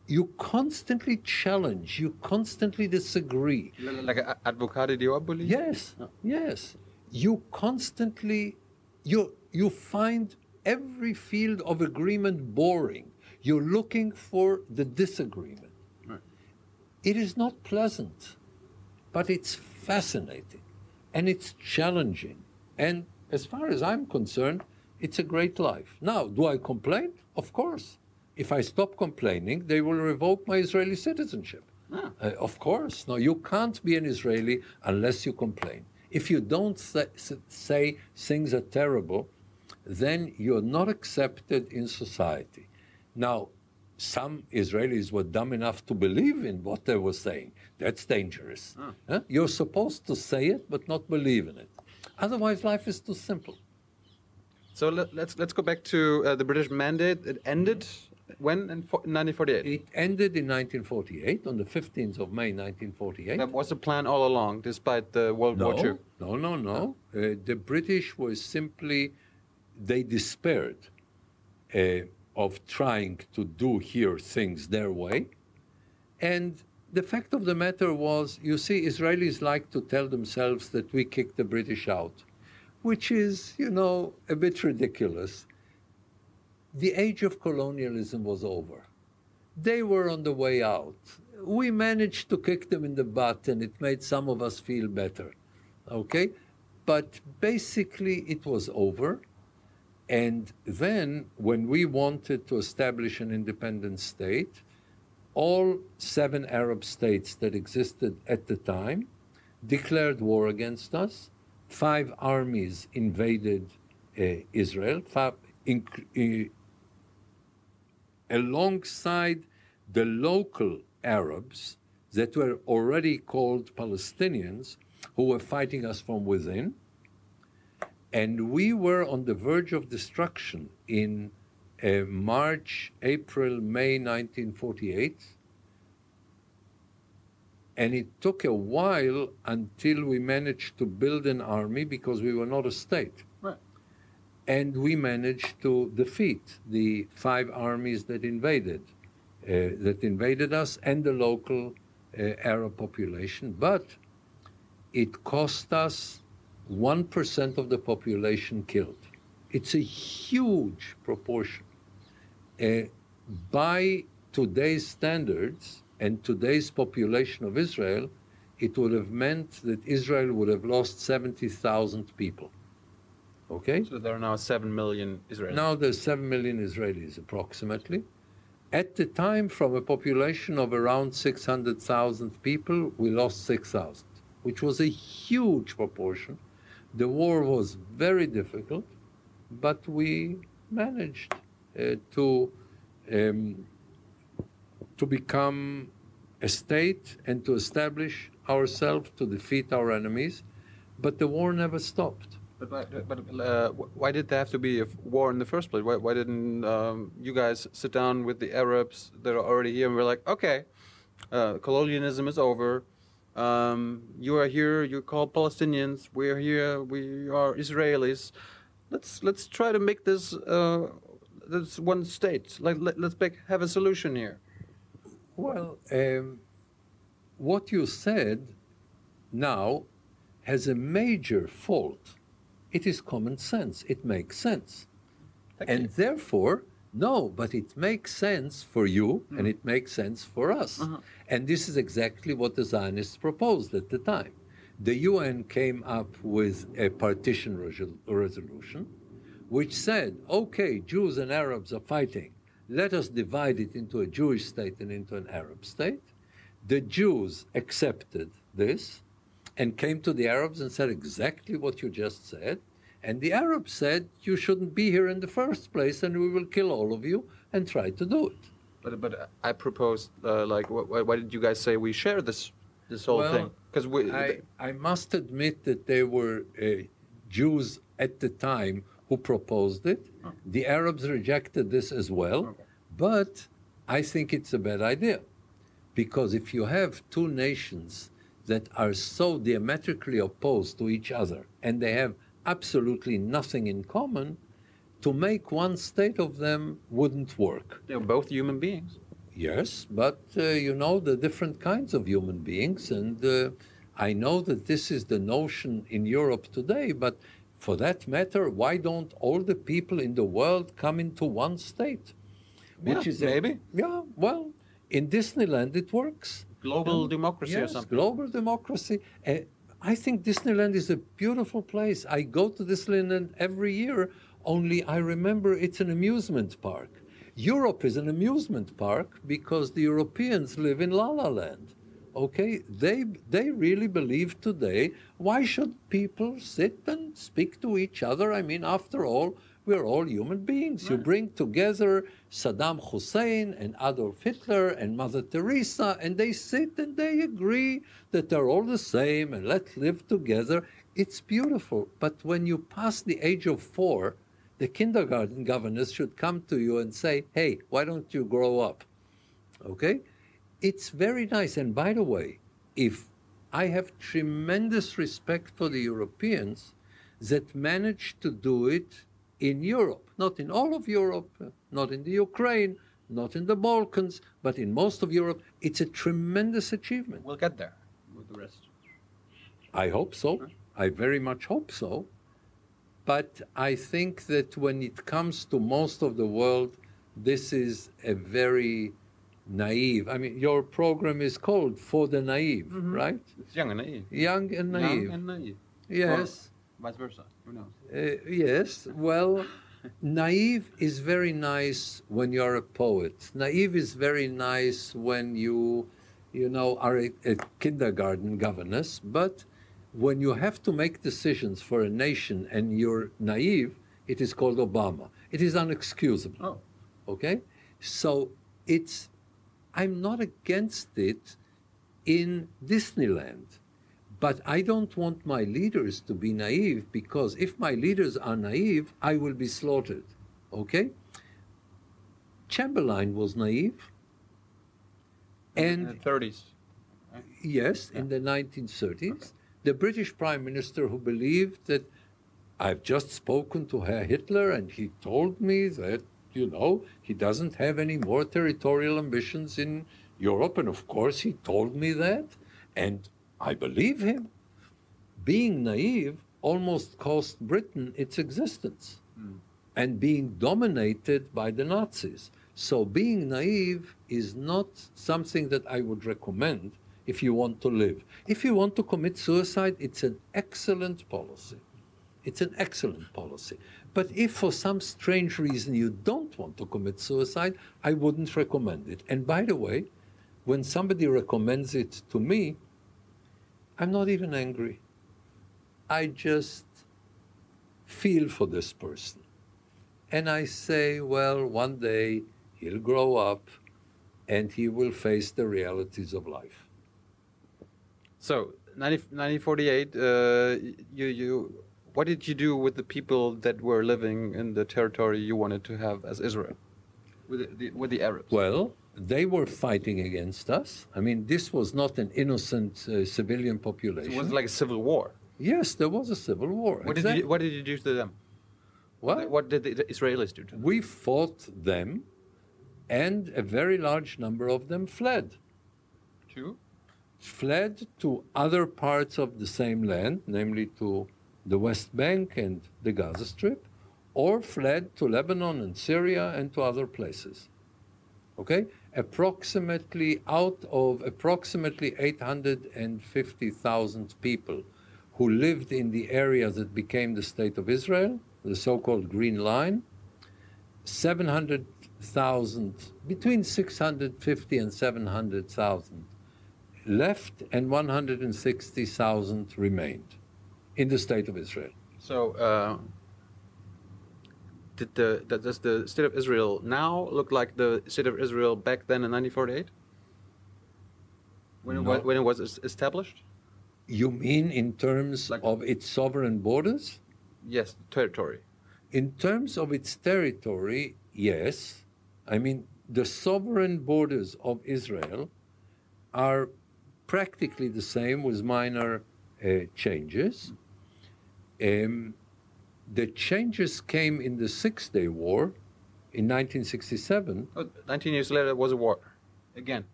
you constantly challenge you constantly disagree Like advocate diaboli? Yes, yes. You constantly, you you find every field of agreement boring. You're looking for the disagreement. Right. It is not pleasant, but it's fascinating, and it's challenging. And as far as I'm concerned, it's a great life. Now, do I complain? Of course. If I stop complaining, they will revoke my Israeli citizenship. Ah. Uh, of course. No, you can't be an Israeli unless you complain. If you don't say, say things are terrible, then you're not accepted in society. Now, some Israelis were dumb enough to believe in what they were saying. That's dangerous. Huh? You're supposed to say it, but not believe in it. Otherwise, life is too simple. So let, let's let's go back to uh, the British mandate. It ended when in 1948. It ended in 1948, on the 15th of May 1948. That was the plan all along, despite the World War II. No, no, no. Uh, the British were simply, they despaired uh, of trying to do here things their way. And the fact of the matter was, you see, Israelis like to tell themselves that we kicked the British out, which is, you know, a bit ridiculous. The age of colonialism was over they were on the way out. We managed to kick them in the butt, and it made some of us feel better. Okay? But basically, it was over. And then, when we wanted to establish an independent state, all seven Arab states that existed at the time declared war against us. Five armies invaded uh, Israel. Five, uh, alongside the local Arabs that were already called Palestinians who were fighting us from within. And we were on the verge of destruction in uh, March, April, May 1948. And it took a while until we managed to build an army because we were not a state Right. and we managed to defeat the five armies that invaded uh, that invaded us and the local uh, Arab population. But it cost us one percent of the population killed. It's a huge proportion. Uh, by today's standards and today's population of Israel, it would have meant that Israel would have lost 70,000 people. Okay? So there are now seven million Israelis. Now there's 7 million Israelis approximately. At the time, from a population of around 600,000 people, we lost 6,000, which was a huge proportion. The war was very difficult, but we managed uh, to, um, to become a state and to establish ourselves to defeat our enemies, but the war never stopped. But, but, but uh, why did there have to be a war in the first place? Why, why didn't um, you guys sit down with the Arabs that are already here and we're like, okay, uh, colonialism is over. Um, you are here. You're called Palestinians. We're here. We are Israelis. Let's let's try to make this uh, this one state. Like let, us make, have a solution here. Well, um, what you said now has a major fault. It is common sense. It makes sense, Thank and you. therefore no, but it makes sense for you Mm. and it makes sense for us. Uh-huh. And this is exactly what the Zionists proposed at the time. The UN came up with a partition resol- resolution which said, okay, Jews and Arabs are fighting. Let us divide it into a Jewish state and into an Arab state. The Jews accepted this and came to the Arabs and said exactly what you just said. And the Arabs said, You shouldn't be here in the first place, and we will kill all of you, and try to do it. But but I proposed uh, like why, why did you guys say we share this this whole Well, thing? Because we I, I must admit that there were uh, Jews at the time who proposed it. The Arabs rejected this as well. Okay. But I think it's a bad idea. Because if you have two nations that are so diametrically opposed to each other and they have absolutely nothing in common, to make one state of them wouldn't work. they're both human beings. Yes, but uh, you know the different kinds of human beings, and uh, I know that this is the notion in Europe today. But for that matter, why don't all the people in the world come into one state? Yeah, a- maybe. yeah. Well, in Disneyland it works. Global democracy or Yes, something. global democracy. Uh, I think Disneyland is a beautiful place. I go to Disneyland every year, only I remember it's an amusement park. Europe is an amusement park because the Europeans live in La La Land. Okay, they they really believe today. Why should people sit and speak to each other? I mean, after all, we're all human beings. You bring together Saddam Hussein and Adolf Hitler and Mother Teresa, and they sit and they agree that they're all the same and let's live together. It's beautiful. But when you pass the age of four, the kindergarten governess should come to you and say, hey, why don't you grow up? Okay? It's very nice. And by the way, if I have tremendous respect for the Europeans that managed to do it in Europe, not in all of Europe, not in the Ukraine, not in the Balkans, but in most of Europe, it's a tremendous achievement. We'll get there with the rest. I hope so. I very much hope so. But I think that when it comes to most of the world, this is a very naive. I mean, your program is called For the Naive, right? It's young and naive. Young and naive. Young and naive. yes. Or vice versa. Who knows? Uh, yes. Well, naive is very nice when you're a poet. Naive is very nice when you, you know, are a, a kindergarten governess. But when you have to make decisions for a nation and you're naive, it is called Obama. It is unexcusable. Oh. Okay? So it's, I'm not against it in Disneyland. But I don't want my leaders to be naive because if my leaders are naive, I will be slaughtered. Okay? Chamberlain was naive. And in the 30s. Yes, in the 1930s. The British Prime Minister who believed that I've just spoken to Herr Hitler and he told me that, you know, he doesn't have any more territorial ambitions in Europe. And of course, he told me that. And I believe him. Being naive almost cost Britain its existence hmm. and being dominated by the Nazis. So being naive is not something that I would recommend if you want to live. If you want to commit suicide, it's an excellent policy. It's an excellent policy. But if for some strange reason you don't want to commit suicide, I wouldn't recommend it. And by the way, when somebody recommends it to me, I'm not even angry. I just feel for this person. And I say, well, one day he'll grow up and he will face the realities of life. So, 90, 1948, uh, you, you, what did you do with the people that were living in the territory you wanted to have as Israel? With the, the, with the Arabs? Well, they were fighting against us. I mean, this was not an innocent uh, civilian population. it was like a civil war. yes, there was a civil war. What, exactly. did you, what did you do to them? Well, What did the Israelis do to them? we fought them, and a very large number of them fled. Two? Fled to other parts of the same land, namely to the West Bank and the Gaza Strip, or fled to Lebanon and Syria and to other places. Okay? Approximately out of approximately 850,000 people who lived in the area that became the State of Israel, the so called Green Line, 700,000, between 650 and 700,000 left, and 160,000 remained in the State of Israel. So, uh, did the that- does the state of Israel now look like the state of Israel back then in 1948? When, it, No. wa- when it was established? You mean in terms Like- of its sovereign borders? Yes, territory. In terms of its territory, yes. I mean, the sovereign borders of Israel are practically the same with minor uh, changes. Um, the changes came in the Six Day War in 1967. Oh, 19 years later, it was a war. Again.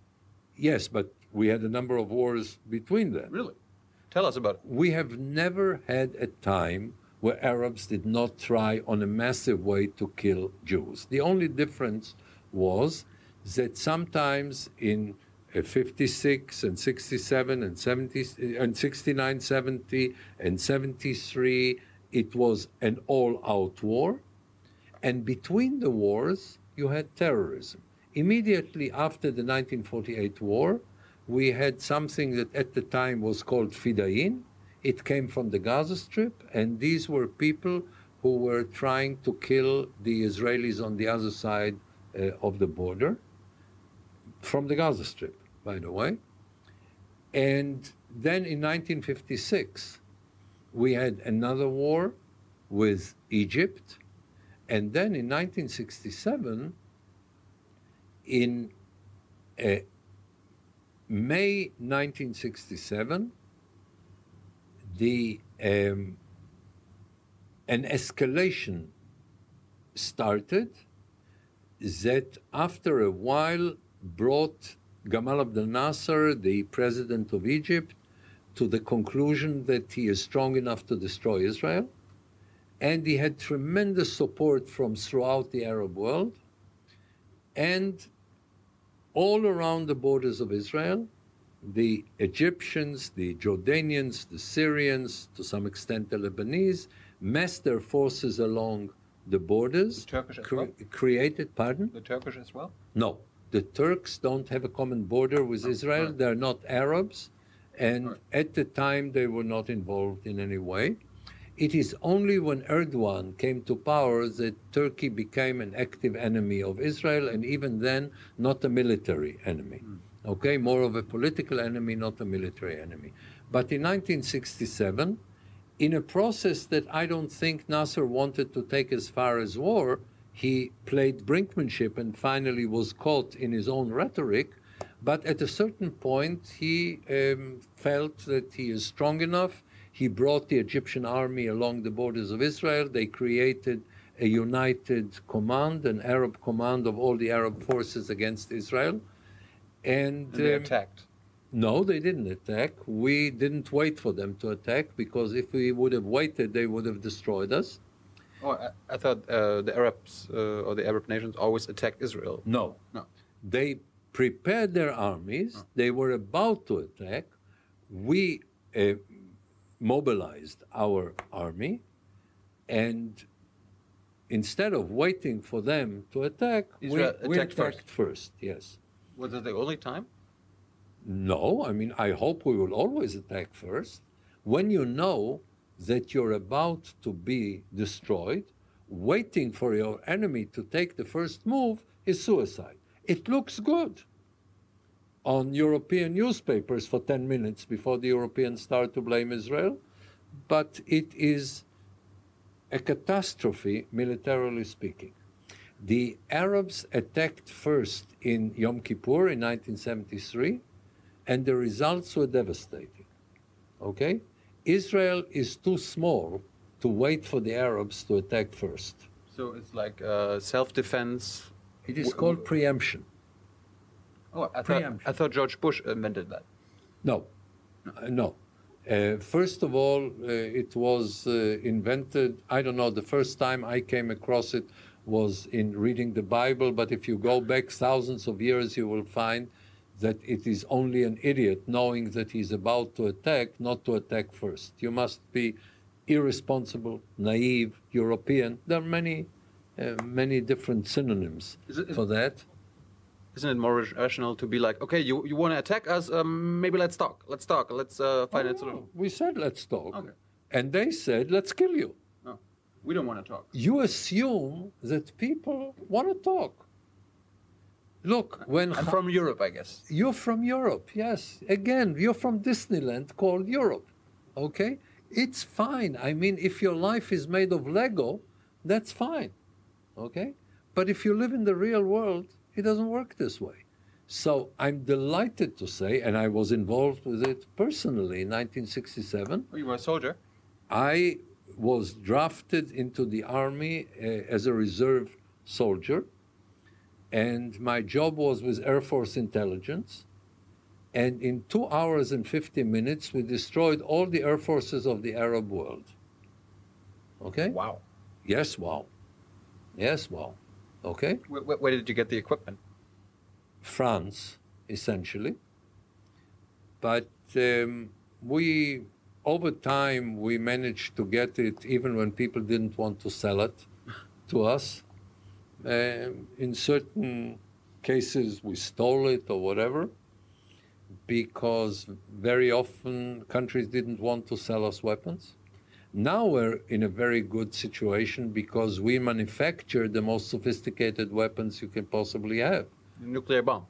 Yes, but we had a number of wars between them. Really? Tell us about it. We have never had a time where Arabs did not try on a massive way to kill Jews. The only difference was that sometimes in uh, 56 and 67 and 70 and 69, 70 and 73, it was an all-out war. And between the wars, you had terrorism. Immediately after the 1948 war, we had something that at the time was called Fedayeen. It came from the Gaza Strip, and these were people who were trying to kill the Israelis on the other side uh, of the border, from the Gaza Strip, by the way. And then in 1956, we had another war with Egypt. And then in 1967, in uh, May 1967, the um, an escalation started that after a while brought Gamal Abdel Nasser, the president of Egypt, to the conclusion that he is strong enough to destroy Israel. And he had tremendous support from throughout the Arab world. And all around the borders of Israel, the Egyptians, the Jordanians, the Syrians, to some extent the Lebanese, massed their forces along the borders. The Turkish as cre- well? Created, pardon? The Turkish as well? No, the Turks don't have a common border with Israel. right. They're not Arabs, and Right. at the time they were not involved in any way. It is only when Erdogan came to power that Turkey became an active enemy of Israel, and even then, not a military enemy. Okay, more of a political enemy, not a military enemy. But in 1967, in a process that I don't think Nasser wanted to take as far as war, he played brinkmanship and finally was caught in his own rhetoric. But at a certain point, he um, felt that he is strong enough. He brought the Egyptian army along the borders of Israel. They created a united command, an Arab command of all the Arab forces against Israel. And, And they um, attacked. no, they didn't attack. We didn't wait for them to attack because if we would have waited, they would have destroyed us. Oh, I, I thought uh, the Arabs uh, or the Arab nations always attack Israel. No. No. They prepared their armies. They were about to attack. We uh, mobilized our army, and instead of waiting for them to attack, Israel we, we attacked first. first. Yes. Was it the only time? No, I mean, I hope we will always attack first. When you know that you're about to be destroyed, waiting for your enemy to take the first move is suicide. It looks good. On European newspapers for 10 minutes before the Europeans start to blame Israel. But it is a catastrophe, militarily speaking. The Arabs attacked first in Yom Kippur in 1973, and the results were devastating. Okay? Israel is too small to wait for the Arabs to attack first. So it's like uh, self-defense. It is called preemption. Oh, I thought, I thought George Bush invented that. No, Uh, no. Uh, first of all, uh, it was uh, invented. I don't know. The first time I came across it was in reading the Bible. But if you go back thousands of years, you will find that it is only an idiot knowing that he's about to attack, not to attack first. You must be irresponsible, naive, European. There are many, uh, many different synonyms Is it- for that. Isn't it more rational to be like, okay, you, you want to attack us? Um, maybe let's talk. Let's talk. Let's uh, find a solution. We said let's talk, Okay. and they said let's kill you. No, we don't want to talk. you assume that people want to talk. Look, when I'm from Europe, I guess. you're from Europe, yes. Again, you're from Disneyland called Europe. Okay? It's fine. I mean, if your life is made of Lego, that's fine. Okay? But if you live in the real world, it doesn't work this way. So I'm delighted to say, and I was involved with it personally in 1967. Oh, you were a soldier. I was drafted into the army uh, as a reserve soldier, and my job was with Air Force intelligence. And in two hours and 50 minutes, we destroyed all the air forces of the Arab world. Okay? Wow. Yes, wow. Yes, wow. Okay? Where, where, did you get the equipment? France, essentially. But um, we, over time, we managed to get it even when people didn't want to sell it to us. Um, in certain cases, we stole it or whatever, because very often countries didn't want to sell us weapons. Now we're in a very good situation because we manufacture the most sophisticated weapons you can possibly have. Nuclear bomb.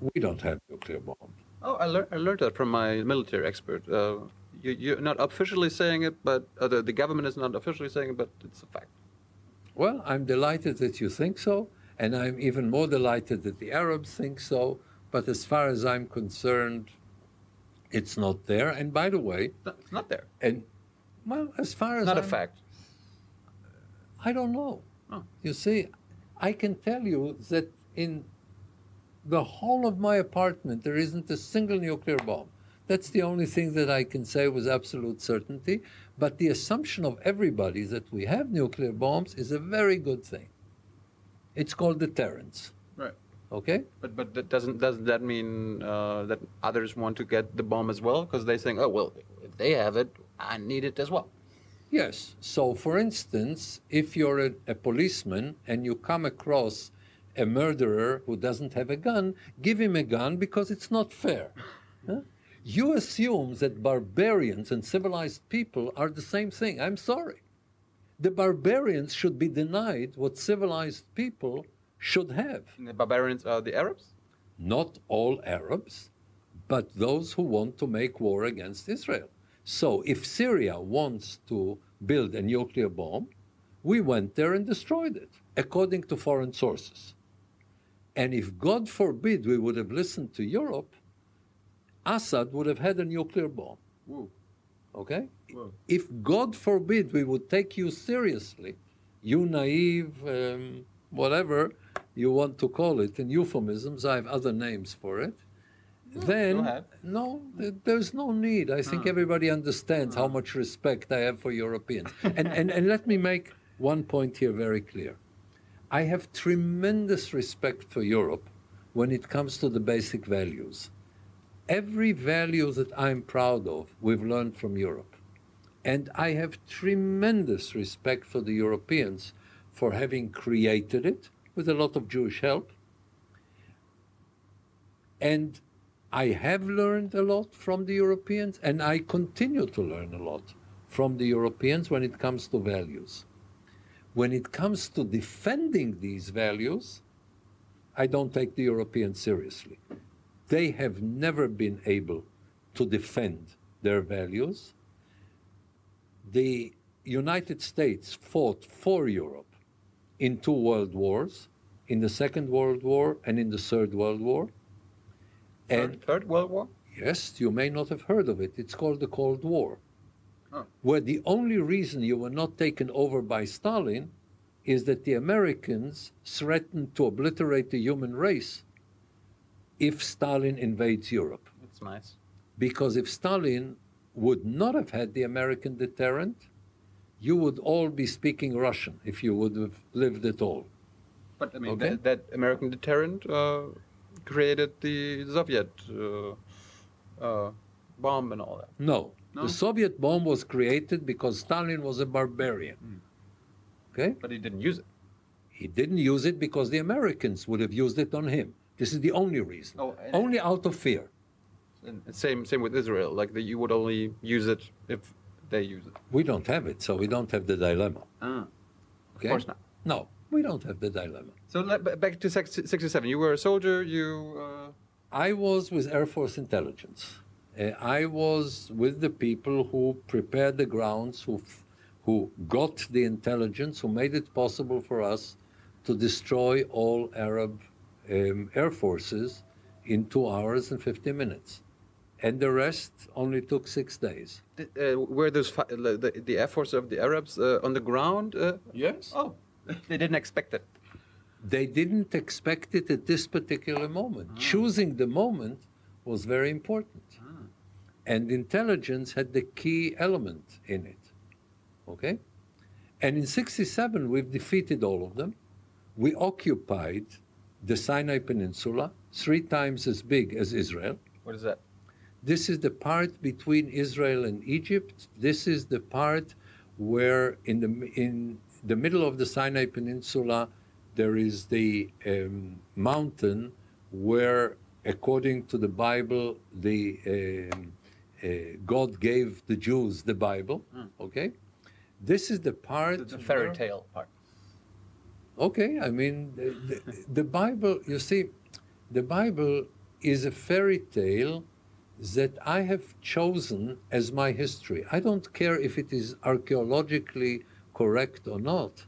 We don't have nuclear bombs. Oh, I, lear- I learned that from my military expert. Uh, you, you're not officially saying it, but uh, the, the government is not officially saying it, but it's a fact. Well, I'm delighted that you think so, and I'm even more delighted that the Arabs think so. But as far as I'm concerned, it's not there. And by the way, it's not there. and well, as far as It's not a I'm- fact. I don't know. Oh. You see, I can tell you that in the whole of my apartment there isn't a single nuclear bomb. That's the only thing that I can say with absolute certainty. But the assumption of everybody that we have nuclear bombs is a very good thing. It's called deterrence. Right. Okay? But but that doesn't doesn't that mean uh, that others want to get the bomb as well? Because they think, oh well, if they have it, I need it as well. Yes. So, for instance, if you're a, a policeman and you come across a murderer who doesn't have a gun, give him a gun because it's not fair. Huh? You assume that barbarians and civilized people are the same thing. I'm sorry. The barbarians should be denied what civilized people should have. And the barbarians are the Arabs. not all Arabs, but those who want to make war against Israel. So if Syria wants to build a nuclear bomb, we went there and destroyed it, according to foreign sources. And if, God forbid, we would have listened to Europe, Assad would have had a nuclear bomb. Whoa. Okay? Whoa. If, God forbid, we would take you seriously, you naive, um, whatever you want to call it, in euphemisms, I have other names for it. Then, no, there's no need. I think hmm. everybody understands how hmm. much respect I have for Europeans. and, and, and let me make one point here very clear. I have tremendous respect for Europe when it comes to the basic values. Every value that I'm proud of, we've learned from Europe. And I have tremendous respect for the Europeans for having created it with a lot of Jewish help. And I have learned a lot from the Europeans, and I continue to learn a lot from the Europeans when it comes to values. When it comes to defending these values, I don't take the Europeans seriously. They have never been able to defend their values. The United States fought for Europe in two world wars, in the Second World War and in the Third World War. And Third, Third World War? Yes, you may not have heard of it. It's called the Cold War. Oh. Where the only reason you were not taken over by Stalin is that the Americans threatened to obliterate the human race if Stalin invades Europe. That's nice. Because if Stalin would not have had the American deterrent, you would all be speaking Russian if you would have lived at all. But I mean, Okay. that, that American deterrent uh, created the Soviet uh, uh, bomb and all that. No. No? The Soviet bomb was created because Stalin was a barbarian. Okay? But he didn't use it. He didn't use it because the Americans would have used it on him. This is the only reason. Oh, only out of fear. And same same with Israel. Like that, you would only use it if they use it. We don't have it, so we don't have the dilemma. Ah, Okay? of course not. No, we don't have the dilemma. So back to sex- 67. You were a soldier. You uh, I was with Air Force intelligence. Uh, I was with the people who prepared the grounds, who, f- who got the intelligence, who made it possible for us to destroy all Arab um, air forces in two hours and 50 minutes. And the rest only took six days. uh, were those fi- the, the, air force of the Arabs uh, on the ground? Uh, Yes. oh, they didn't expect it. They didn't expect it at this particular moment. Ah. Choosing the moment was very important. Ah. And intelligence had the key element in it. Okay? And in 67, we've defeated all of them. We occupied the Sinai Peninsula, three times as big as Israel. What is that? This is the part between Israel and Egypt. This is the part where, in the in the middle of the Sinai Peninsula, there is the um, mountain where, according to the Bible, the um, uh, God gave the Jews the Bible. Okay, this is the part. The, the fairy tale part. Okay, I mean, the, the, the Bible, you see, the Bible is a fairy tale that I have chosen as my history. I don't care if it is archaeologically correct or not.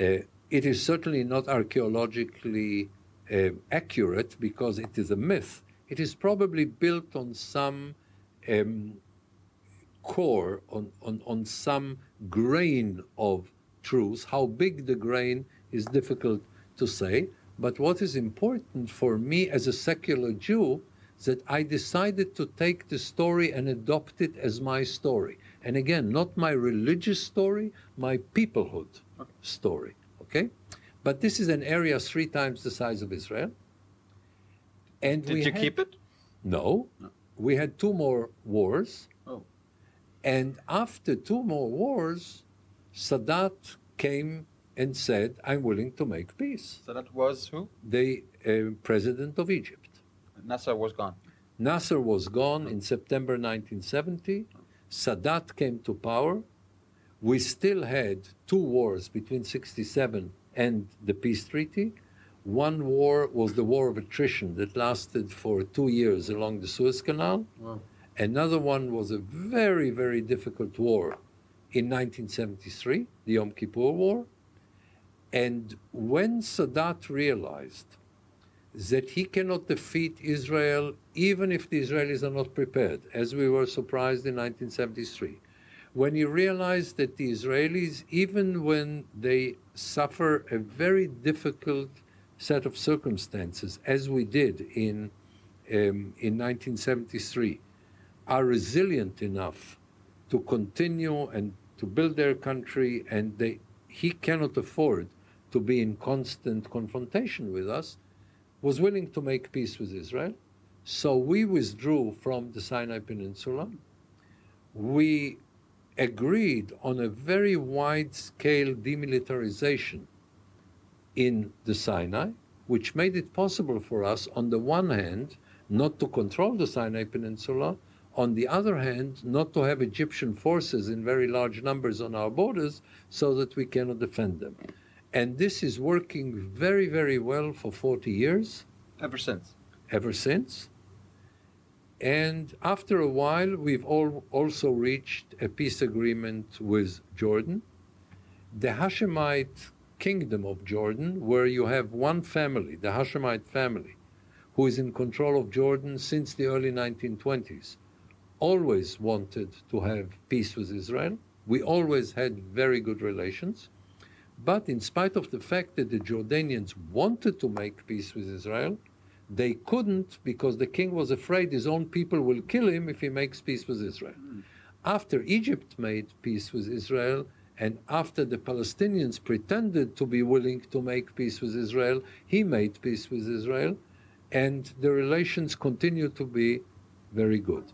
Uh, it is certainly not archaeologically uh, accurate because it is a myth. It is probably built on some um, core, on, on, on some grain of truth. How big the grain is difficult to say. But what is important for me as a secular Jew that I decided to take the story and adopt it as my story. And again, not my religious story, my peoplehood story. Okay? But this is an area three times the size of Israel. And Did we you had- keep it? No. We had two more wars. Oh. And after two more wars, Sadat came and said, I'm willing to make peace. So that was who? The uh, president of Egypt. Nasser was gone. Nasser was gone in September 1970. Sadat came to power. We still had two wars between 67 and the peace treaty. One war was the war of attrition that lasted for two years along the Suez Canal. Wow. Another one was a very, very difficult war in 1973, the Yom Kippur War. And when Sadat realized that he cannot defeat Israel even if the Israelis are not prepared, as we were surprised in 1973, when he realized that the Israelis, even when they suffer a very difficult set of circumstances, as we did in, um, in 1973, are resilient enough to continue and to build their country, and they, he cannot afford to be in constant confrontation with us, was willing to make peace with Israel. So we withdrew from the Sinai Peninsula. We agreed on a very wide scale demilitarization in the Sinai, which made it possible for us, on the one hand, not to control the Sinai Peninsula, on the other hand, not to have Egyptian forces in very large numbers on our borders so that we cannot defend them. And this is working very, very well for 40 years. Ever since. ever since. And after a while, we've all also reached a peace agreement with Jordan. The Hashemite kingdom of Jordan, where you have one family, the Hashemite family, who is in control of Jordan since the early 1920s, always wanted to have peace with Israel. We always had very good relations. But in spite of the fact that the Jordanians wanted to make peace with Israel, they couldn't because the king was afraid his own people will kill him if he makes peace with Israel. After Egypt made peace with Israel, and after the Palestinians pretended to be willing to make peace with Israel, he made peace with Israel, and the relations continue to be very good.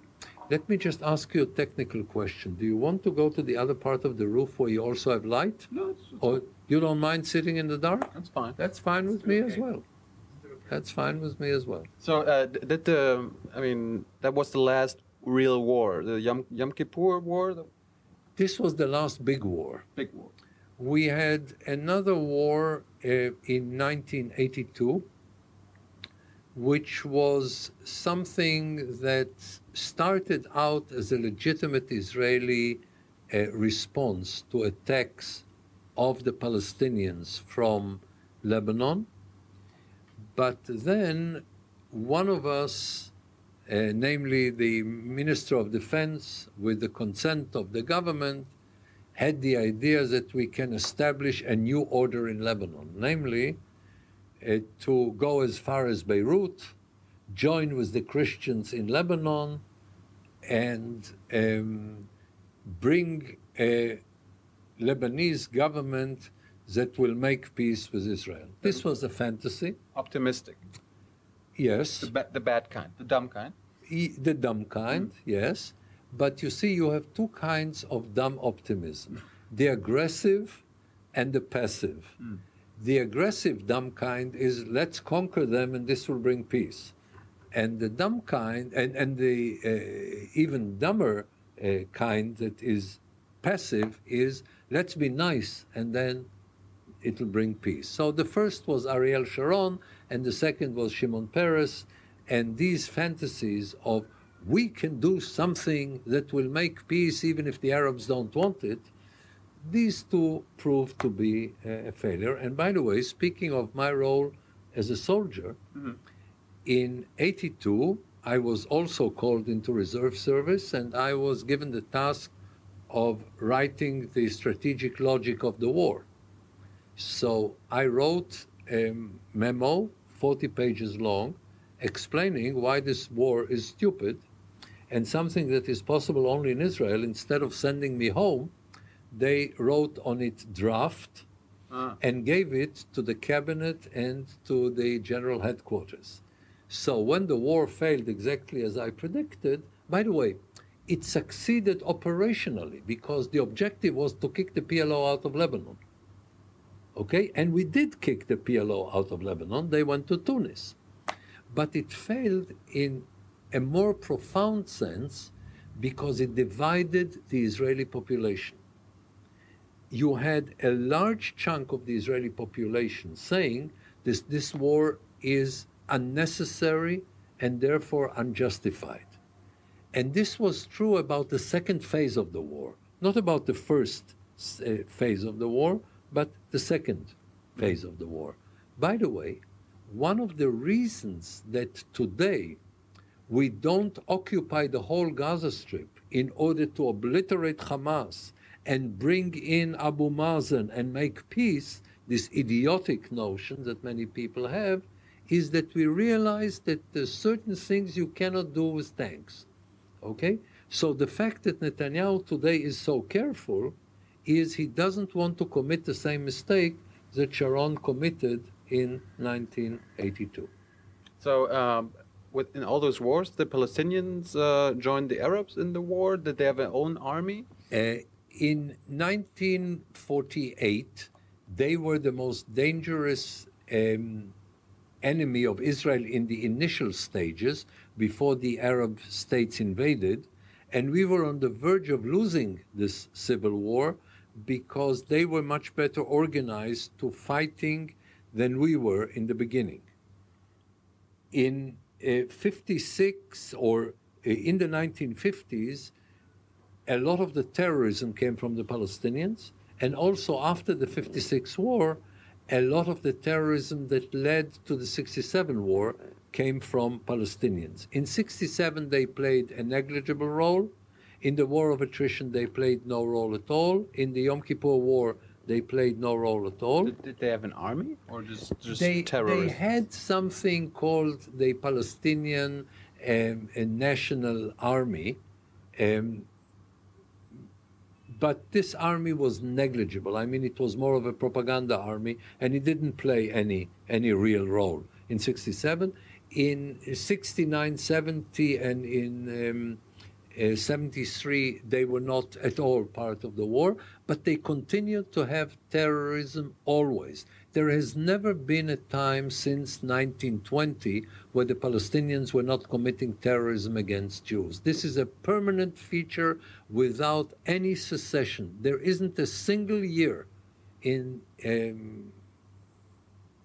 Let me just ask you a technical question. Do you want to go to the other part of the roof where you also have light? No, it's, it's or you don't mind sitting in the dark? That's fine. That's fine with me as well. That's fine with me as well. So uh, that the, I mean, that was the last real war, the Yom, Yom Kippur War. This was the last big war. Big war. We had another war uh, in 1982, which was something that started out as a legitimate Israeli uh, response to attacks of the Palestinians from Lebanon. But then one of us, uh, namely the Minister of Defense, with the consent of the government, had the idea that we can establish a new order in Lebanon, namely uh, to go as far as Beirut, join with the Christians in Lebanon, and um, bring a Lebanese government that will make peace with Israel. This was a fantasy. Optimistic. Yes. The, ba- the bad kind, the dumb kind. the dumb kind, mm. yes. But you see, you have two kinds of dumb optimism the aggressive and the passive. Mm. The aggressive dumb kind is let's conquer them and this will bring peace. And the dumb kind, and, and the uh, even dumber uh, kind that is passive is let's be nice and then it will bring peace. So the first was Ariel Sharon, and the second was Shimon Peres, and these fantasies of we can do something that will make peace even if the Arabs don't want it, these two proved to be a failure. And by the way, speaking of my role as a soldier, mm-hmm. in 82, I was also called into reserve service and I was given the task of writing the strategic logic of the war. So I wrote a memo, 40 pages long, explaining why this war is stupid and something that is possible only in Israel. Instead of sending me home, they wrote on it draft uh. and gave it to the cabinet and to the general headquarters. So when the war failed exactly as I predicted, by the way, it succeeded operationally because the objective was to kick the PLO out of Lebanon. Okay, and we did kick the PLO out of Lebanon. They went to Tunis. But it failed in a more profound sense because it divided the Israeli population. You had a large chunk of the Israeli population saying this, this war is unnecessary and therefore unjustified. And this was true about the second phase of the war, not about the first uh, phase of the war, but the second phase of the war. By the way, one of the reasons that today we don't occupy the whole Gaza Strip in order to obliterate Hamas and bring in Abu Mazen and make peace, this idiotic notion that many people have, is that we realize that there's certain things you cannot do with tanks. Okay? So the fact that Netanyahu today is so careful is he doesn't want to commit the same mistake that Sharon committed in 1982. So, um, in all those wars, the Palestinians uh, joined the Arabs in the war. Did they have their own army? Uh, in 1948, they were the most dangerous um, enemy of Israel in the initial stages before the Arab states invaded. And we were on the verge of losing this civil war because they were much better organized to fighting than we were in the beginning. In uh, 56 or uh, in the 1950s, a lot of the terrorism came from the Palestinians, and also after the 56 war, a lot of the terrorism that led to the 67 war came from Palestinians. In 67, they played a negligible role. In the war of attrition, they played no role at all. In the Yom Kippur War, they played no role at all. Did, did they have an army or just just They, they had something called the Palestinian um, National Army, um, but this army was negligible. I mean, it was more of a propaganda army, and it didn't play any any real role in '67. In '69, '70, and in um, uh, 73, they were not at all part of the war, but they continued to have terrorism always. There has never been a time since 1920 where the Palestinians were not committing terrorism against Jews. This is a permanent feature without any cessation. There isn't a single year in um,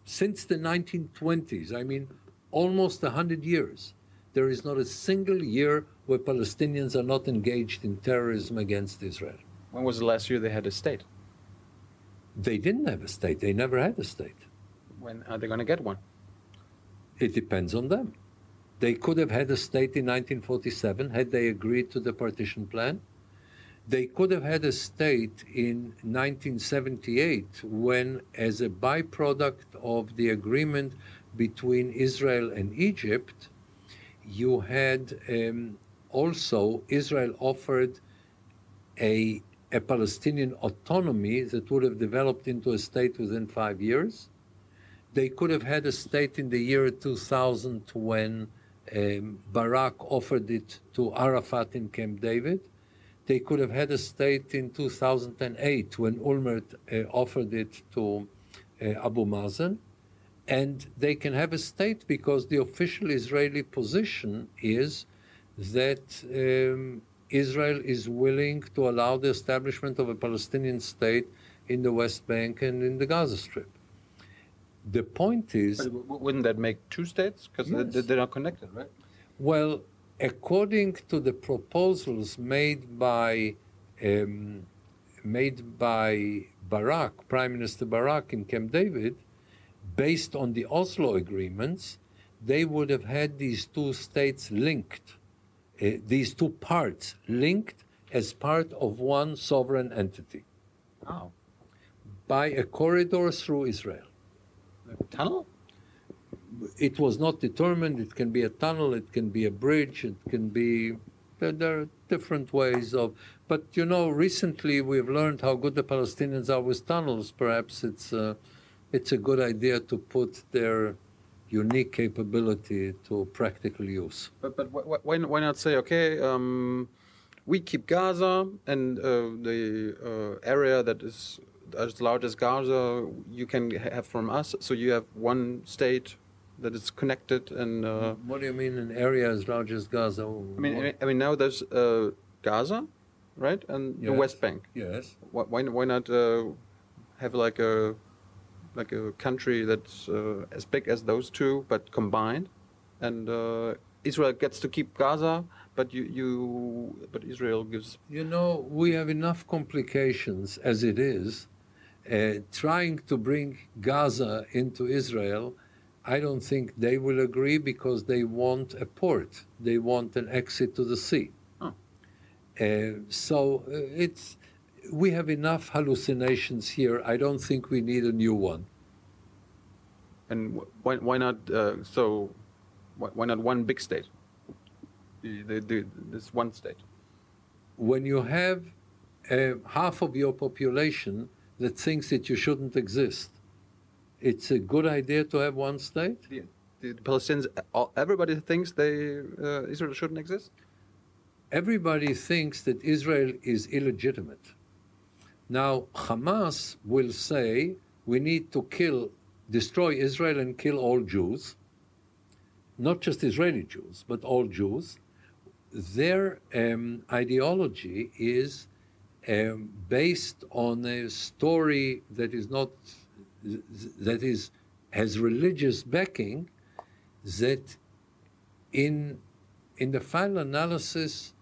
since the 1920s, I mean, almost 100 years, there is not a single year where Palestinians are not engaged in terrorism against Israel. When was the last year they had a state? They didn't have a state, they never had a state. When are they going to get one? It depends on them. They could have had a state in 1947 had they agreed to the partition plan. They could have had a state in 1978 when, as a byproduct of the agreement between Israel and Egypt, you had um, also Israel offered a, a Palestinian autonomy that would have developed into a state within five years. They could have had a state in the year 2000 when um, Barak offered it to Arafat in Camp David. They could have had a state in 2008 when Olmert uh, offered it to uh, Abu Mazen. And they can have a state because the official Israeli position is that um, Israel is willing to allow the establishment of a Palestinian state in the West Bank and in the Gaza Strip. The point is, But wouldn't that make two states? Because Yes. they, they're not connected, right? well, according to the proposals made by um, made by Barak, Prime Minister Barak in Camp David, based on the Oslo agreements, they would have had these two states linked, uh, these two parts linked as part of one sovereign entity Oh. by a corridor through Israel. A tunnel? it was not determined. It can be a tunnel, it can be a bridge, it can be. There, there are different ways of. But you know, recently we've learned how good the Palestinians are with tunnels. Perhaps it's uh, it's a good idea to put their unique capability to practical use. But but wh- wh- why why not say okay? Um, we keep Gaza and uh, the uh, area that is as large as Gaza you can have from us. So you have one state that is connected and. Uh, What do you mean an area as large as Gaza? I mean, I mean- now there's uh, Gaza, right, and the West Bank. yes. Why why, why not uh, have like a like a country that's uh, as big as those two but combined, and uh, Israel gets to keep Gaza, but you you but Israel gives. You know, we have enough complications as it is. Uh, trying to bring Gaza into Israel, I don't think they will agree because they want a port. They want an exit to the sea. Oh. Uh, so uh, it's we have enough hallucinations here. I don't think we need a new one. And why why not uh, so? Why, why not one big state? The, the, this one state. When you have uh, half of your population that thinks that you shouldn't exist, it's a good idea to have one state. The, the Palestinians, everybody thinks they uh, Israel shouldn't exist. everybody thinks that Israel is illegitimate. Now, Hamas will say we need to kill, destroy Israel and kill all Jews, not just Israeli Jews, but all Jews. Their um, ideology is um, based on a story that is not, that is, has religious backing, that in, in the final analysis,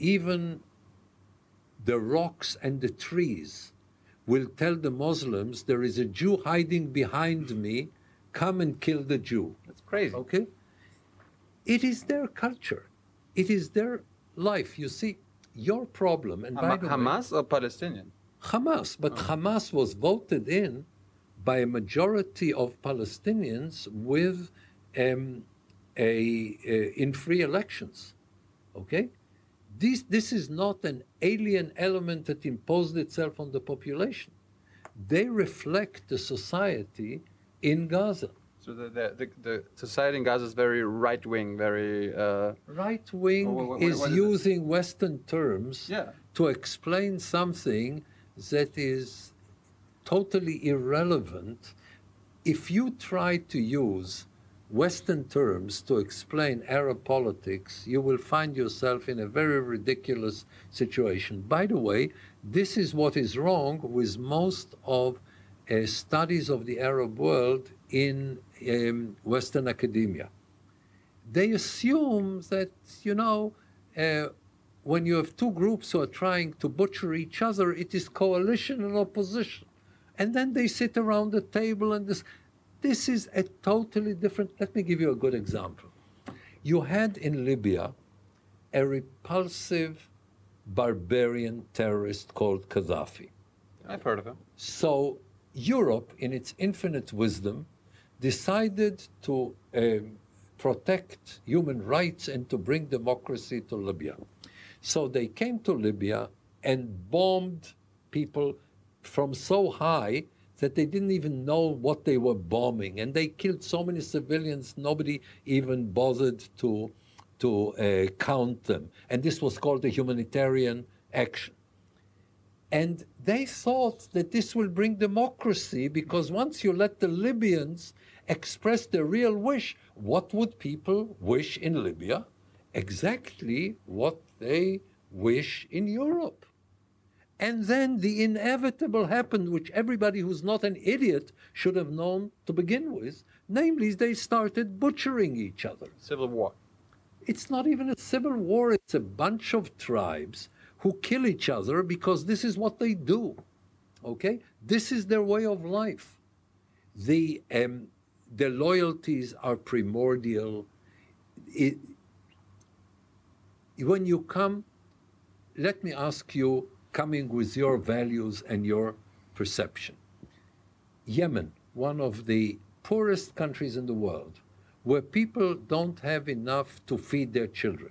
even the rocks and the trees will tell the Muslims there is a Jew hiding behind me, come and kill the Jew. That's crazy. Okay? It is their culture, it is their life. You see, your problem, and by Hama- the way, Hamas or Palestinian? Hamas, but Hamas was voted in by a majority of Palestinians with um, a, a in free elections. Okay, this this is not an alien element that imposed itself on the population. They reflect the society in Gaza. So the, the, the, the society in Gaza is very right wing, very. Uh, Right wing wha- wha- is is it? using Western terms Yeah. to explain something that is totally irrelevant. If you try to use Western terms to explain Arab politics, you will find yourself in a very ridiculous situation. By the way, this is what is wrong with most of uh, studies of the Arab world in um, Western academia they assume that you know uh, when you have two groups who are trying to butcher each other it is coalition and opposition and then they sit around the table and this this is a totally different let me give you a good example you had in libya a repulsive barbarian terrorist called gaddafi I've heard of him. so Europe, in its infinite wisdom, decided to um, protect human rights and to bring democracy to Libya. So they came to Libya and bombed people from so high that they didn't even know what they were bombing, and they killed so many civilians nobody even bothered to to uh, count them. And this was called a humanitarian action. And they thought that this will bring democracy because once you let the Libyans express their real wish, what would people wish in Libya? Exactly what they wish in Europe. And then the inevitable happened, which everybody who's not an idiot should have known to begin with. Namely, they started butchering each other. Civil war. It's not even a civil war, it's a bunch of tribes who kill each other because this is what they do. Okay? This is their way of life. The, um, the loyalties are primordial. It, when you come, let me ask you, coming with your values and your perception. Yemen, one of the poorest countries in the world, where people don't have enough to feed their children.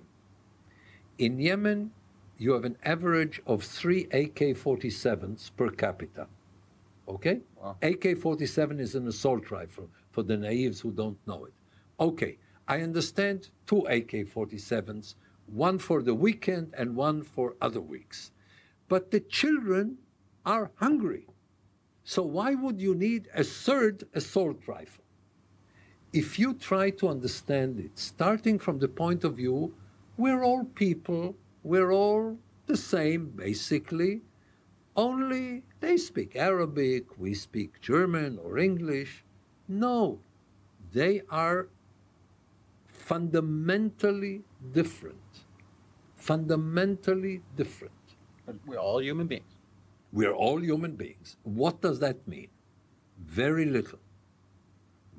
In Yemen, you have an average of three AK 47s per capita. Okay? Wow. AK 47 is an assault rifle for the naives who don't know it. Okay, I understand two AK 47s, one for the weekend and one for other weeks. But the children are hungry. So why would you need a third assault rifle? If you try to understand it, starting from the point of view, we're all people, we're all the same basically, only they speak Arabic, we speak German or English. No, they are fundamentally different. Fundamentally different. We're all human beings. We're all human beings. What does that mean? Very little.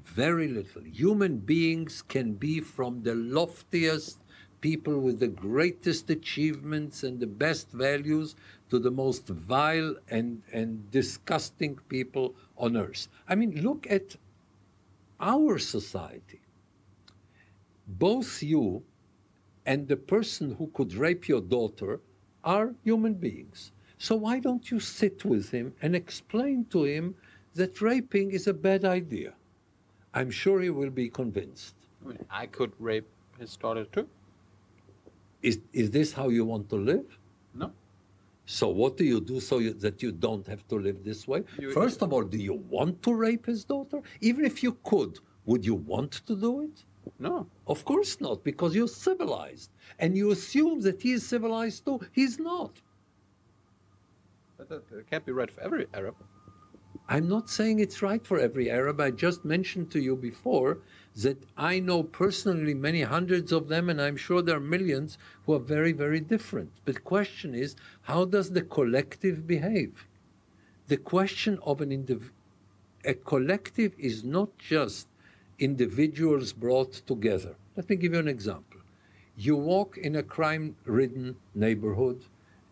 Very little. Human beings can be from the loftiest people with the greatest achievements and the best values to the most vile and, and disgusting people on earth. I mean, look at our society. Both you and the person who could rape your daughter are human beings. So why don't you sit with him and explain to him that raping is a bad idea? I'm sure he will be convinced. I mean, I could rape his daughter too. Is, is this how you want to live? No. So what do you do so you, that you don't have to live this way? You- First of all, do you want to rape his daughter? Even if you could, would you want to do it? No. Of course not, because you're civilized. And you assume that he is civilized too. He's not. But that, that can't be right for every Arab. I'm not saying it's right for every Arab. I just mentioned to you before that I know personally many hundreds of them, and I'm sure there are millions who are very, very different. But the question is, how does the collective behave? The question of an indiv- a collective is not just individuals brought together. Let me give you an example. You walk in a crime ridden neighborhood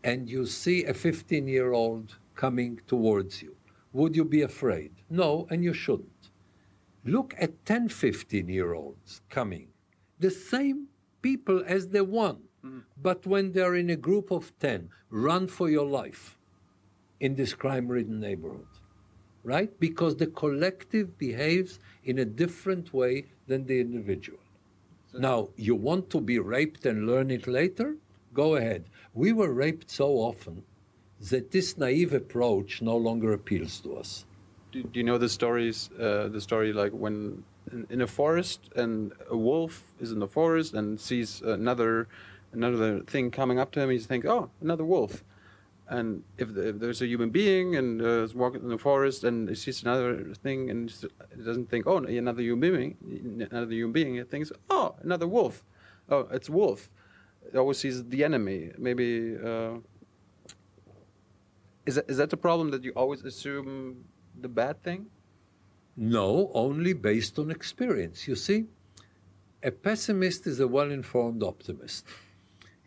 and you see a 15 year old coming towards you. Would you be afraid? No, and you shouldn't. Look at 10, 15 year olds coming, the same people as the one, mm-hmm. but when they're in a group of 10, run for your life in this crime ridden neighborhood, right? Because the collective behaves in a different way than the individual. Now, you want to be raped and learn it later? Go ahead. We were raped so often that this naive approach no longer appeals to us. Do, do you know the stories? Uh, the story like when in, in a forest and a wolf is in the forest and sees another another thing coming up to him, he thinks, "Oh, another wolf." And if, the, if there's a human being and uh, is walking in the forest and he sees another thing and doesn't think, "Oh, another human being," another human being, it thinks, "Oh, another wolf." Oh, it's wolf. He always sees the enemy. Maybe. Uh, is that, is that the problem that you always assume the bad thing? No, only based on experience. You see, a pessimist is a well informed optimist.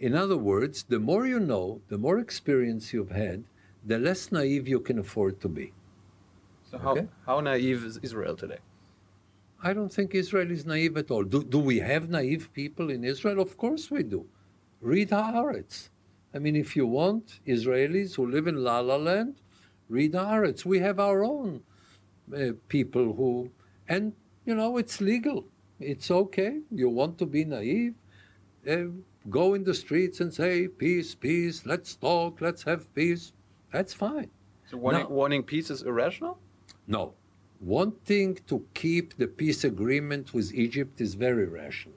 In other words, the more you know, the more experience you've had, the less naive you can afford to be. So, how, how naive is Israel today? I don't think Israel is naive at all. Do, do we have naive people in Israel? Of course we do. Read Haaretz. I mean, if you want Israelis who live in La La Land, read Haaretz. We have our own uh, people who, and you know, it's legal. It's okay. You want to be naive? Uh, go in the streets and say, peace, peace, let's talk, let's have peace. That's fine. So, wanting, No. wanting peace is irrational? No. Wanting to keep the peace agreement with Egypt is very rational.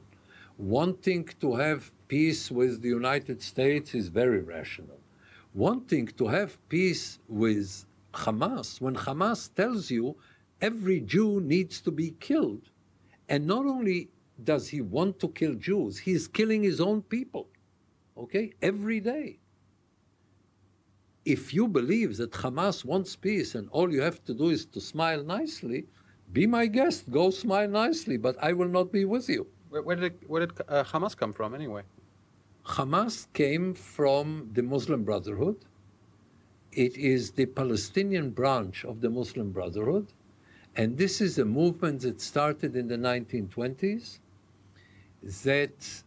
Wanting to have peace with the United States is very rational. Wanting to have peace with Hamas, when Hamas tells you every Jew needs to be killed, and not only does he want to kill Jews, he's killing his own people, okay, every day if you believe that Hamas wants peace and all you have to do is to smile nicely, be my guest, go smile nicely, but I will not be with you. Where, where did, it, where did uh, Hamas come from anyway? Hamas came from the Muslim Brotherhood. It is the Palestinian branch of the Muslim Brotherhood. And this is a movement that started in the 1920s that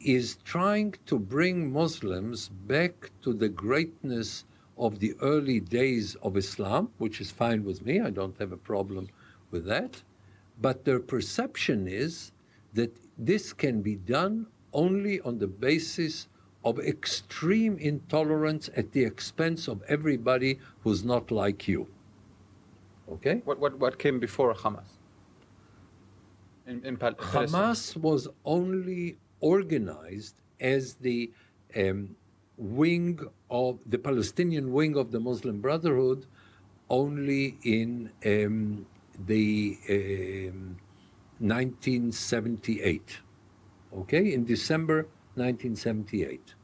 is trying to bring Muslims back to the greatness of the early days of Islam, which is fine with me. I don't have a problem with that. But their perception is that this can be done only on the basis of extreme intolerance at the expense of everybody who's not like you. Okay? What, what, what came before Hamas? In, in Pal-? Hamas was only organized as the um, wing of the Palestinian wing of the Muslim Brotherhood only in um, the um, 1978. Okay, in December 1978.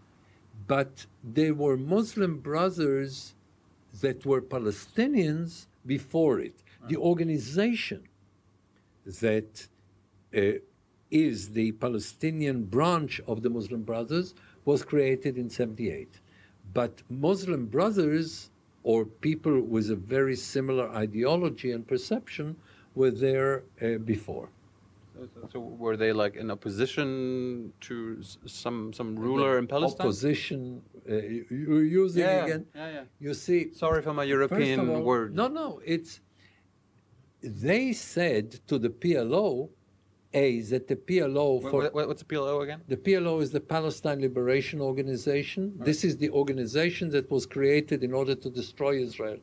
But there were Muslim brothers that were Palestinians before it. The organization that is the Palestinian branch of the Muslim Brothers was created in 78. But Muslim Brothers, or people with a very similar ideology and perception, were there uh, before. So, so- were they like in opposition to some some ruler in Palestine? Opposition, uh, you- you're using Yeah, again. yeah, yeah. You see, Sorry for my European all, word. No, no, it's. They said to the PLO, A, that the PLO for wha- what's the PLO again? the PLO is the Palestine Liberation Organization. This is the organization that was created in order to destroy Israel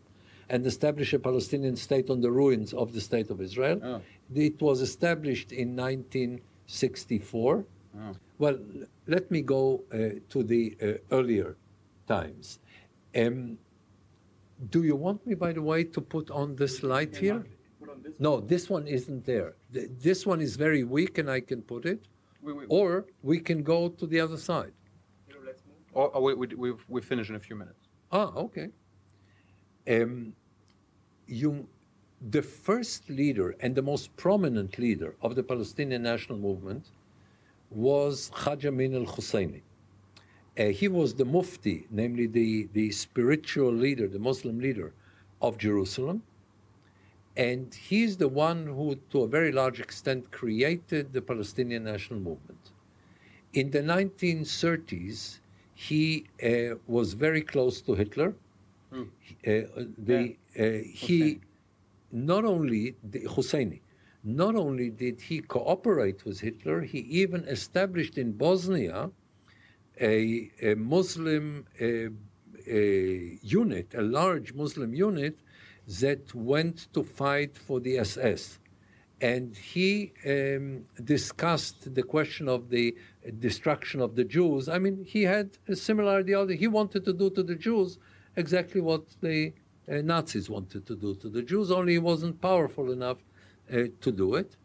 and establish a Palestinian state on the ruins of the state of Israel. Oh. It was established in 1964. Oh. Well, let me go uh, to the uh, earlier times. Um, do you want me, by the way, to put on this light here? No, this one isn't there. Th- This one is very weak, and I can put it. We, we, Or we can go to the other side. or, or we, we, we, we finish in a few minutes. Ah, okay. Um, you, the first leader and the most prominent leader of the Palestinian national movement was Hajj Amin al Husseini. Uh, he was the Mufti, namely the, the spiritual leader, the Muslim leader of Jerusalem. And he's the one who, to a very large extent, created the Palestinian national movement. In the 1930s, he uh, was very close to Hitler. Uh, the, uh, he not only the, Husseini, not only did he cooperate with Hitler, he even established in Bosnia a, a Muslim uh, a unit, a large Muslim unit that went to fight for the SS. And he um, discussed the question of the destruction of the Jews. I mean, he had a similar ideology. He wanted to do to the Jews exactly what the uh, Nazis wanted to do to the Jews, only he wasn't powerful enough uh, to do it.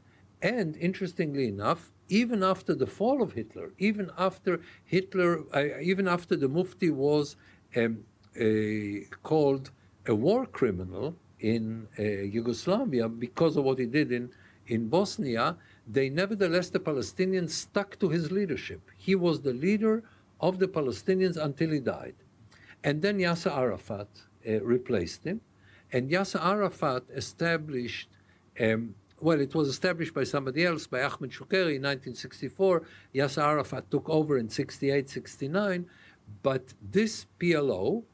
And interestingly enough, even after the fall of Hitler, even after Hitler, uh, even after the Mufti was um, uh, called a war criminal in uh, Yugoslavia because of what he did in, in Bosnia, they nevertheless, the Palestinians stuck to his leadership. He was the leader of the Palestinians until he died. And then Yasser Arafat uh, replaced him. And Yasser Arafat established, um, well, it was established by somebody else, by Ahmed Shukeiri in 1964. Yasser Arafat took over in 68, 69. But this PLO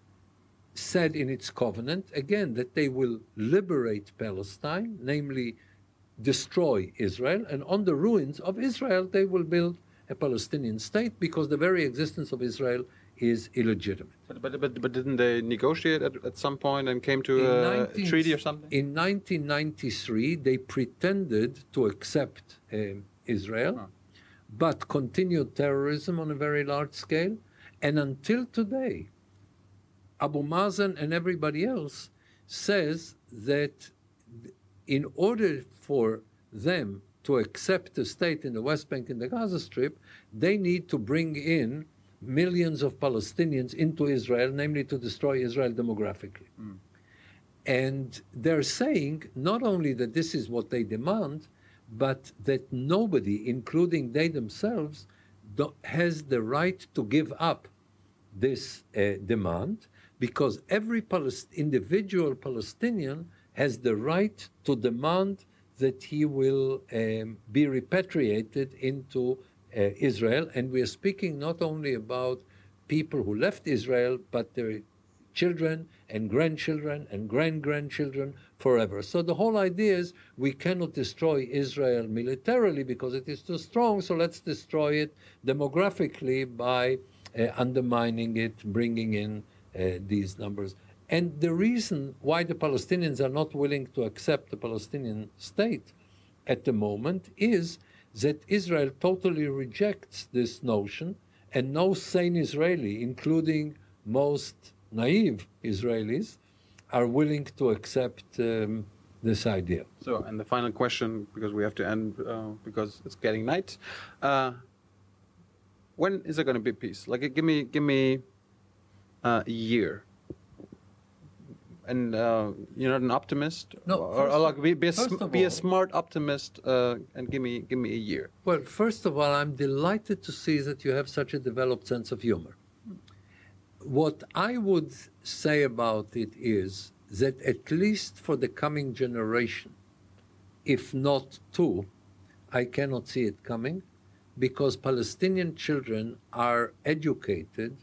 said in its covenant, again, that they will liberate Palestine, namely destroy Israel, and on the ruins of Israel, they will build a Palestinian state because the very existence of Israel is illegitimate. But, but, but, but didn't they negotiate at, at some point and came to a 19 treaty or something? In 1993, they pretended to accept um, Israel, Huh. but continued terrorism on a very large scale. And until today, Abu Mazen and everybody else says that in order for them to accept a state in the West Bank and the Gaza Strip, they need to bring in millions of Palestinians into Israel, namely to destroy Israel demographically. And they're saying not only that this is what they demand, but that nobody, including they themselves, do- has the right to give up this uh, demand because every Palest- individual Palestinian has the right to demand that he will um, be repatriated into uh, Israel. And we are speaking not only about people who left Israel, but their children and grandchildren and grand grandchildren forever. So the whole idea is we cannot destroy Israel militarily because it is too strong, so let's destroy it demographically by uh, undermining it, bringing in these numbers. And the reason why the Palestinians are not willing to accept the Palestinian state at the moment is that Israel totally rejects this notion, and no sane Israeli, including most naive Israelis, are willing to accept um, this idea. So, and the final question, because we have to end, uh, because it's getting night. Uh, when is there going to be peace? Like, give me, give me uh, a year. And uh, you're not an optimist, No, or, or like be, be, a, sm- of be a smart optimist, uh, and give me, give me a year. Well, first of all, I'm delighted to see that you have such a developed sense of humor. What I would say about it is that at least for the coming generation, if not two, I cannot see it coming because Palestinian children are educated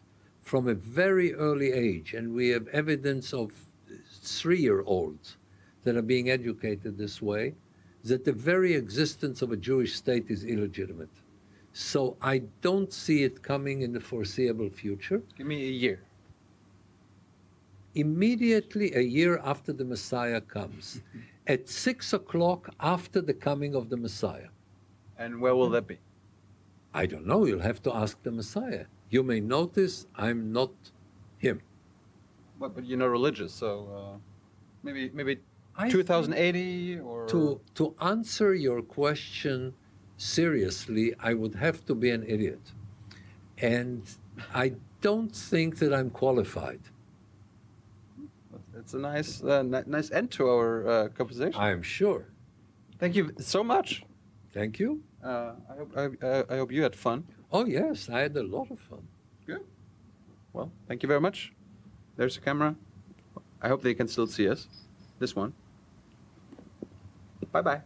from a very early age, and we have evidence of three year olds that are being educated this way, that the very existence of a Jewish state is illegitimate. So I don't see it coming in the foreseeable future. Give me a year. Immediately a year after the Messiah comes, at six o'clock after the coming of the Messiah. And where will that be? I don't know, you'll have to ask the Messiah. You may notice I'm not him. But, but you're not religious, so uh, maybe, maybe I 2080 or to to answer your question seriously, I would have to be an idiot, and I don't think that I'm qualified. It's a nice, uh, nice end to our uh, conversation. I am sure. Thank you so much. Thank you. Uh, I hope I, I hope you had fun. Oh yes, I had a lot of fun. Good. Well, thank you very much. There's the camera. I hope they can still see us. This one. Bye bye.